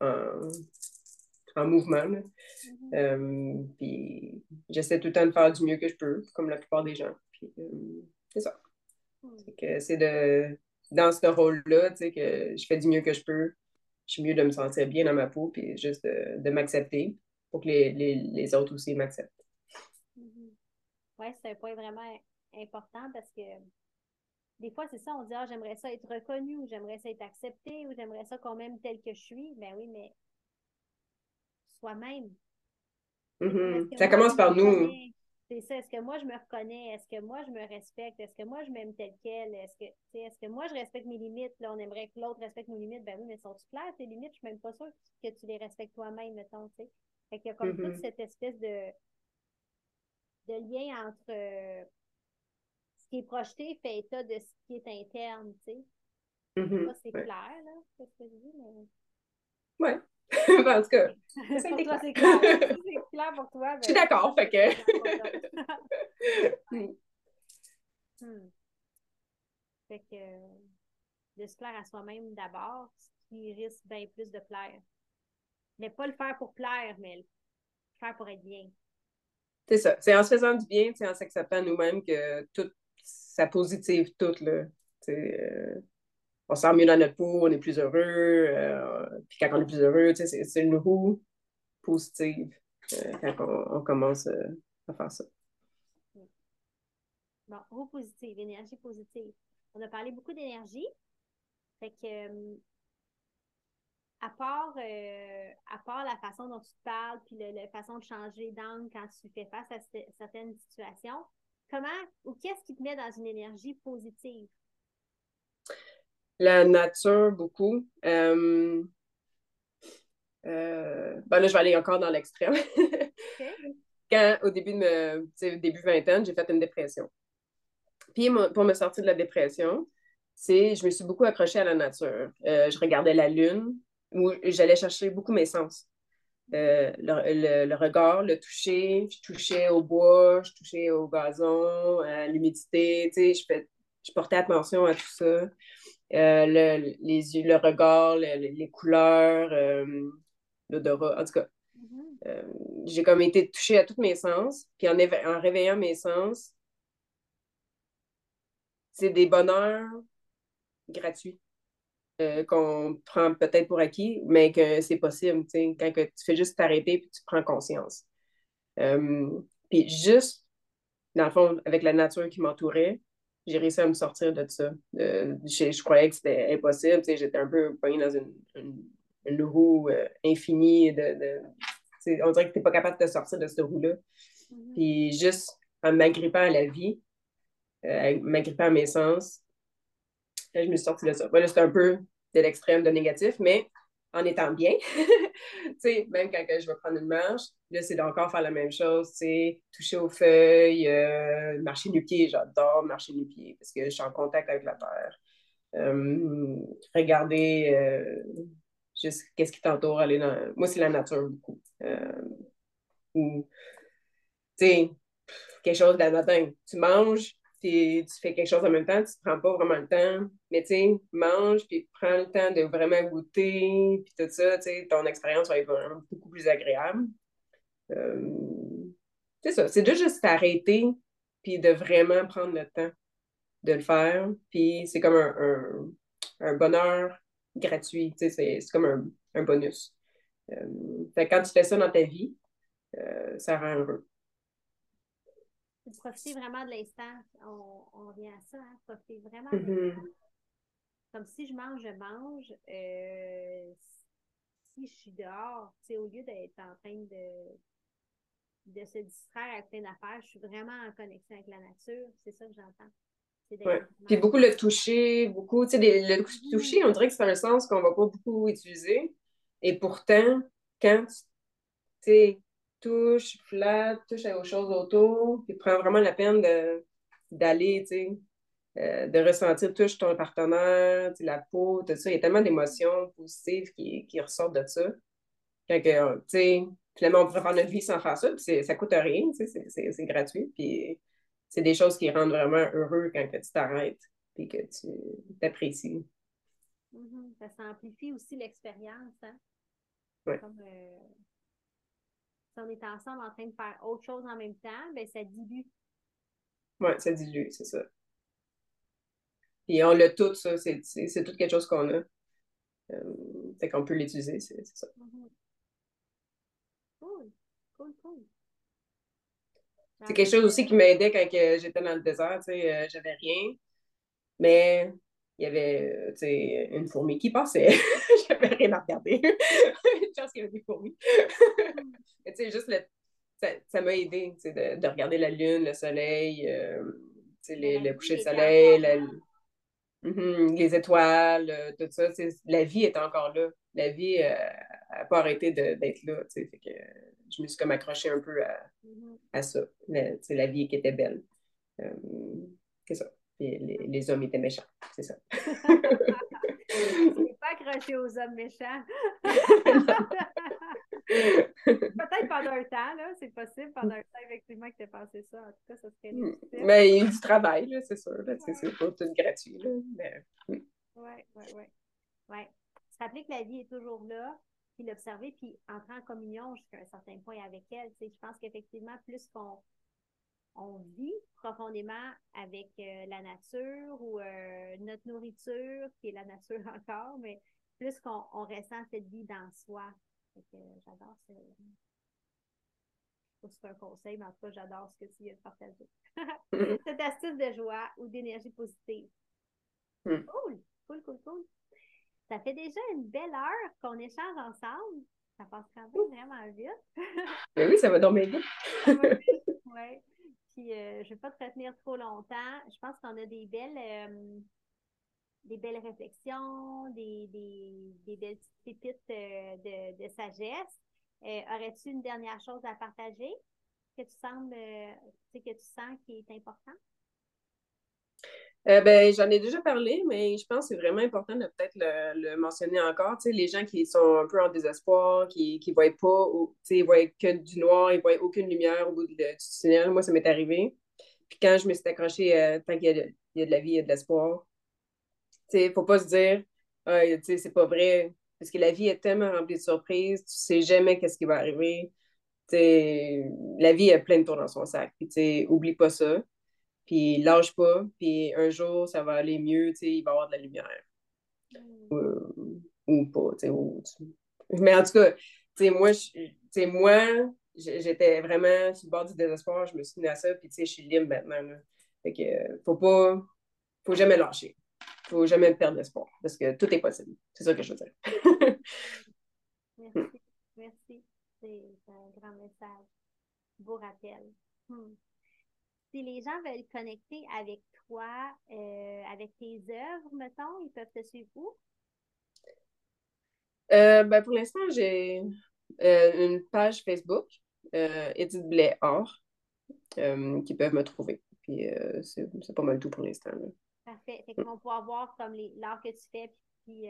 en mouvement. Mm-hmm. Euh, puis j'essaie tout le temps de faire du mieux que je peux, comme la plupart des gens. Puis euh, c'est ça. C'est de dans ce rôle-là, tu sais, que je fais du mieux que je peux. Je suis mieux de me sentir bien dans ma peau, puis juste de, m'accepter pour que les, les, les autres aussi m'acceptent. Mm-hmm. Oui, c'est un point vraiment important parce que des fois, c'est ça, on dit Ah, j'aimerais ça être reconnu, ou j'aimerais ça être accepté, ou j'aimerais ça qu'on m'aime tel que je suis. Ben oui, mais soi-même. Mm-hmm. Ça commence par nous. C'est ça. Est-ce que moi, je me reconnais? Est-ce que moi, je me respecte? Est-ce que moi, je m'aime tel quel? Est-ce que, est-ce que moi, je respecte mes limites? Là, on aimerait que l'autre respecte nos limites. Ben oui, mais sont-tu claires, tes limites? Je suis même pas sûre que tu les respectes toi-même, mettons, tu sais. Fait qu'il y a comme toute mm-hmm. cette espèce de, de lien entre euh, qui est projeté fait état de ce qui est interne, tu sais. Mm-hmm. c'est clair, là, ce que je dis, mais... Ouais. en tout cas, pour toi, c'est clair. c'est clair pour toi. Je suis ben, d'accord, fait que. Hmm. Hmm. Fait que de se plaire à soi-même d'abord, ce qui risque bien plus de plaire. Mais pas le faire pour plaire, mais le faire pour être bien. C'est ça. C'est en se faisant du bien, c'est en s'acceptant nous-mêmes que tout, ça positive tout, là. Euh, on sent mieux dans notre peau, on est plus heureux. Euh, puis quand on est plus heureux, c'est une roue positive euh, quand on, commence euh, à faire ça. Bon, roue positive, énergie positive. On a parlé beaucoup d'énergie. Fait que, à part, à part la façon dont tu te parles, puis la façon de changer d'angle quand tu fais face à certaines situations, comment ou qu'est-ce qui te met dans une énergie positive? La nature, beaucoup. Euh, euh, ben là, je vais aller encore dans l'extrême. Quand, au début de début vingtaine, j'ai fait une dépression. Puis, pour me sortir de la dépression, c'est je me suis beaucoup accrochée à la nature. Euh, je regardais la lune, où j'allais chercher beaucoup mes sens. Euh, le, regard, le toucher, je touchais au bois, je touchais au gazon, à l'humidité, tu sais, je, portais attention à tout ça. Euh, le, les yeux, le regard, les couleurs, l'odorat, en tout cas. Mm-hmm. j'ai comme été touchée à tous mes sens. Puis en, en réveillant mes sens, c'est des bonheurs gratuits euh, qu'on prend peut-être pour acquis, mais que c'est possible, quand que tu fais juste t'arrêter et tu prends conscience. Euh, puis juste, dans le fond, avec la nature qui m'entourait, j'ai réussi à me sortir de ça. Euh, je, croyais que c'était impossible, j'étais un peu poignée dans une, une, roue infinie de, on dirait que tu n'es pas capable de te sortir de cette roue-là. Mm-hmm. Puis juste en m'agrippant à la vie, m'agrippant à mes sens. Je me suis sortie de ça. C'est un peu de l'extrême de négatif, mais en étant bien. même quand je vais prendre une marche, là, c'est d'encore faire la même chose, toucher aux feuilles, euh, marcher nu-pied. J'adore marcher nu-pied parce que je suis en contact avec la terre. Euh, regarder juste qu'est-ce qui t'entoure, aller dans... Moi, c'est la nature, beaucoup. ou, tu sais, quelque chose matin. Tu manges, tu fais quelque chose en même temps, tu ne prends pas vraiment le temps. Mais tu sais, mange, puis prends le temps de vraiment goûter, puis tout ça, tu sais, ton expérience va être vraiment beaucoup plus agréable. Euh, c'est ça, c'est de juste t'arrêter, puis de vraiment prendre le temps de le faire. Puis c'est comme un, bonheur gratuit, tu sais, c'est comme un, bonus. Euh, quand tu fais ça dans ta vie, euh, ça rend heureux profiter vraiment de l'instant. On, on, revient à ça, hein? profiter vraiment de mm-hmm. l'instant. Comme si je mange, je mange. Euh, si je suis dehors, au lieu d'être en train de, de se distraire avec plein d'affaires, je suis vraiment en connexion avec la nature. C'est ça que j'entends. Ouais. Puis beaucoup le toucher, beaucoup, tu sais, le mm-hmm. toucher, on dirait que c'est un sens qu'on va pas beaucoup utiliser. Et pourtant, quand tu touche, flatte, touche aux choses autour, puis prends vraiment la peine d'aller, tu sais, euh, de ressentir, touche ton partenaire, la peau, tout ça. Il y a tellement d'émotions positives qui, qui, ressortent de ça. Quand, tu sais, finalement, on pourrait faire notre vie sans faire ça, puis ça coûte rien, tu sais, c'est gratuit, puis c'est des choses qui rendent vraiment heureux quand tu t'arrêtes, puis que tu t'apprécies. Mm-hmm. Ça s'amplifie aussi l'expérience, hein? Comme, euh, si on est ensemble en train de faire autre chose en même temps, ben ça dilue. Oui, ça dilue, c'est ça. Et on l'a tout, ça. C'est tout quelque chose qu'on a. Euh, fait qu'on peut l'utiliser, c'est ça. Mm-hmm. Cool, cool, cool. C'est quelque chose aussi qui m'aidait quand j'étais dans le désert, tu sais, euh, j'avais rien. Mais il y avait sais, une fourmi qui passait. J'avais rien à regarder. Une chance qu'il y avait des fourmis. sais, juste le, ça m'a aidé de, de, regarder la lune, le soleil, euh, les, le coucher de soleil, mm-hmm, les étoiles, euh, tout ça. La vie est encore là. La vie n'a euh, pas arrêté d'être là. Fait que, je me suis comme accrochée un peu à, mm-hmm. à ça. La, la vie qui était belle. c'est ça. Les, les, hommes étaient méchants. C'est ça. pas accroché aux hommes méchants. Peut-être pendant un temps, là, c'est possible, pendant un temps, effectivement, que tu aies pensé ça. En tout cas, ça serait hmm. Mais il y a du travail, là, c'est sûr. Là, C'est pas tout gratuit. Oui, oui, oui. Ouais. Se rappeler que la vie est toujours là, puis l'observer, puis entrer en communion jusqu'à un certain point avec elle. Je pense qu'effectivement, plus qu'on on vit profondément avec euh, la nature ou euh, notre nourriture, qui est la nature encore, mais plus qu'on ressent cette vie dans soi. J'adore ça. pas si c'est un conseil, mais en tout cas, j'adore ce que tu viens de partager. Cette astuce de joie ou d'énergie positive. Mm. Cool, cool, cool, cool. Ça fait déjà une belle heure qu'on échange ensemble. Ça passe quand même vraiment vite. Mais oui, ça va dormir vite. oui. Euh, je ne vais pas te retenir trop longtemps. Je pense qu'on a des belles, euh, des belles réflexions, des, des, belles pépites euh, de, de, sagesse. Aurais-tu une dernière chose à partager que tu que tu sens qui est important? Euh, ben, j'en ai déjà parlé, mais je pense que c'est vraiment important de peut-être le, mentionner encore. Tu sais, les gens qui sont un peu en désespoir, qui ne voient pas, ou, tu sais, ils voient que du noir, ils ne voient aucune lumière au bout du tunnel. Moi, ça m'est arrivé. Puis quand je me suis accrochée, euh, tant qu'il y, y, a de la vie, il y a de l'espoir. Tu sais, il ne faut pas se dire, ah, tu sais, c'est pas vrai. Parce que la vie est tellement remplie de surprises, tu sais jamais qu'est-ce qui va arriver. Tu sais, la vie a plein de tours dans son sac. Puis, tu sais, oublie pas ça puis lâche pas, puis un jour, ça va aller mieux, tu sais, il va y avoir de la lumière. Mm. ou pas, tu sais. Mais en tout cas, tu sais, moi, moi j'étais vraiment sur le bord du désespoir, je me suis tenue à ça, puis tu sais, je suis libre maintenant. Là. Fait que, faut pas, faut jamais lâcher. Faut jamais perdre l'espoir, parce que tout est possible. C'est ça que je veux dire. Merci. Merci. C'est un grand message. Beau rappel. Hmm si les gens veulent connecter avec toi, euh, avec tes œuvres, mettons, ils peuvent te suivre où? Euh, ben pour l'instant, j'ai euh, une page Facebook, Edith Blais Or, qui peuvent me trouver. Puis c'est pas mal tout pour l'instant. Parfait. Fait qu'on pouvoir voir comme l'art que tu fais, puis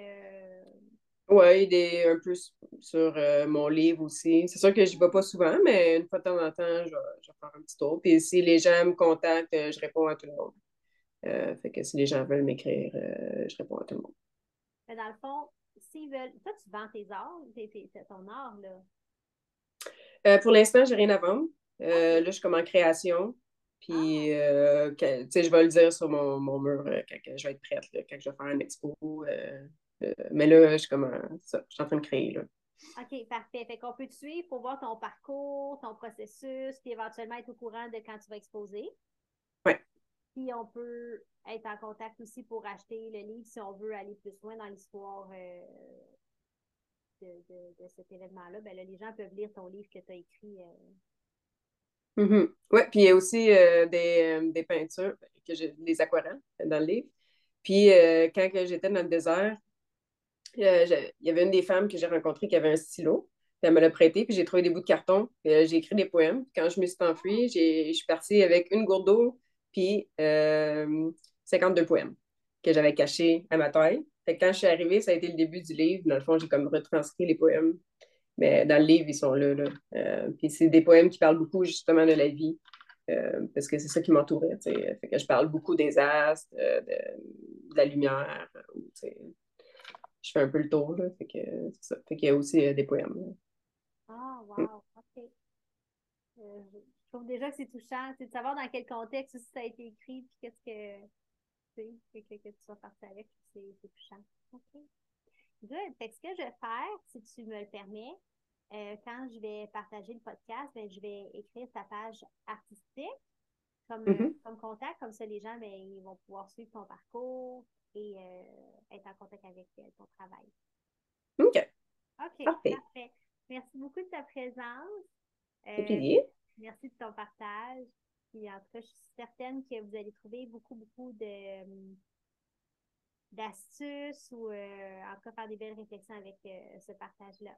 oui, des, un peu sur euh, mon livre aussi. C'est sûr que je vais pas souvent, mais une fois de temps en temps, je vais, faire un petit tour. Puis si les gens me contactent, euh, je réponds à tout le monde. Euh, fait que si les gens veulent m'écrire, je réponds à tout le monde. Mais dans le fond, s'ils veulent. Toi, tu vends tes arts, c'est ton art, là? pour l'instant, j'ai rien à vendre. Là, je suis comme en création. Puis, ah. tu sais, je vais le dire sur mon, mon mur quand je vais être prête, quand je vais faire une expo. Euh, mais là, je suis comme ça, je suis en train de créer. Là. OK, parfait. Fait qu'on peut te suivre pour voir ton parcours, ton processus, puis éventuellement être au courant de quand tu vas exposer. Oui. Puis on peut être en contact aussi pour acheter le livre si on veut aller plus loin dans l'histoire euh, de, cet événement-là. Ben là, les gens peuvent lire ton livre que tu as écrit. Euh... Mm-hmm. Oui, puis il y a aussi euh, des, des, peintures, que j'ai, des aquarelles dans le livre. Puis quand j'étais dans le désert, euh, il y avait une des femmes que j'ai rencontrées qui avait un stylo. elle me l'a prêté, puis j'ai trouvé des bouts de carton. Euh, j'ai écrit des poèmes. Quand je me suis enfuie, je suis partie avec une gourde d'eau, puis 52 euh, poèmes que j'avais cachés à ma taille. quand je suis arrivée, ça a été le début du livre. Dans le fond, j'ai comme retranscrit les poèmes. Mais dans le livre, ils sont là. puis c'est des poèmes qui parlent beaucoup justement de la vie. parce que c'est ça qui m'entourait. Fait que je parle beaucoup des astres, de, la lumière je fais un peu le tour. Là, fait que ça. Fait qu'il y a aussi euh, des poèmes. Ah, wow, OK. Euh, je trouve déjà que c'est touchant, c'est de savoir dans quel contexte ça a été écrit, puis qu'est-ce que, tu sais, que, que, tu sois parti avec, c'est touchant. OK. Good. Fait que ce que je vais faire, si tu me le permets, euh, quand je vais partager le podcast, ben, je vais écrire ta page artistique comme, mm-hmm. comme contact. Comme ça, les gens, ben, ils vont pouvoir suivre ton parcours, et euh, être en contact avec ton travail. OK. OK, parfait. Merci beaucoup de ta présence. Euh, merci de ton partage. Puis en tout cas, je suis certaine que vous allez trouver beaucoup, beaucoup de euh, d'astuces ou en tout cas faire des belles réflexions avec ce partage-là.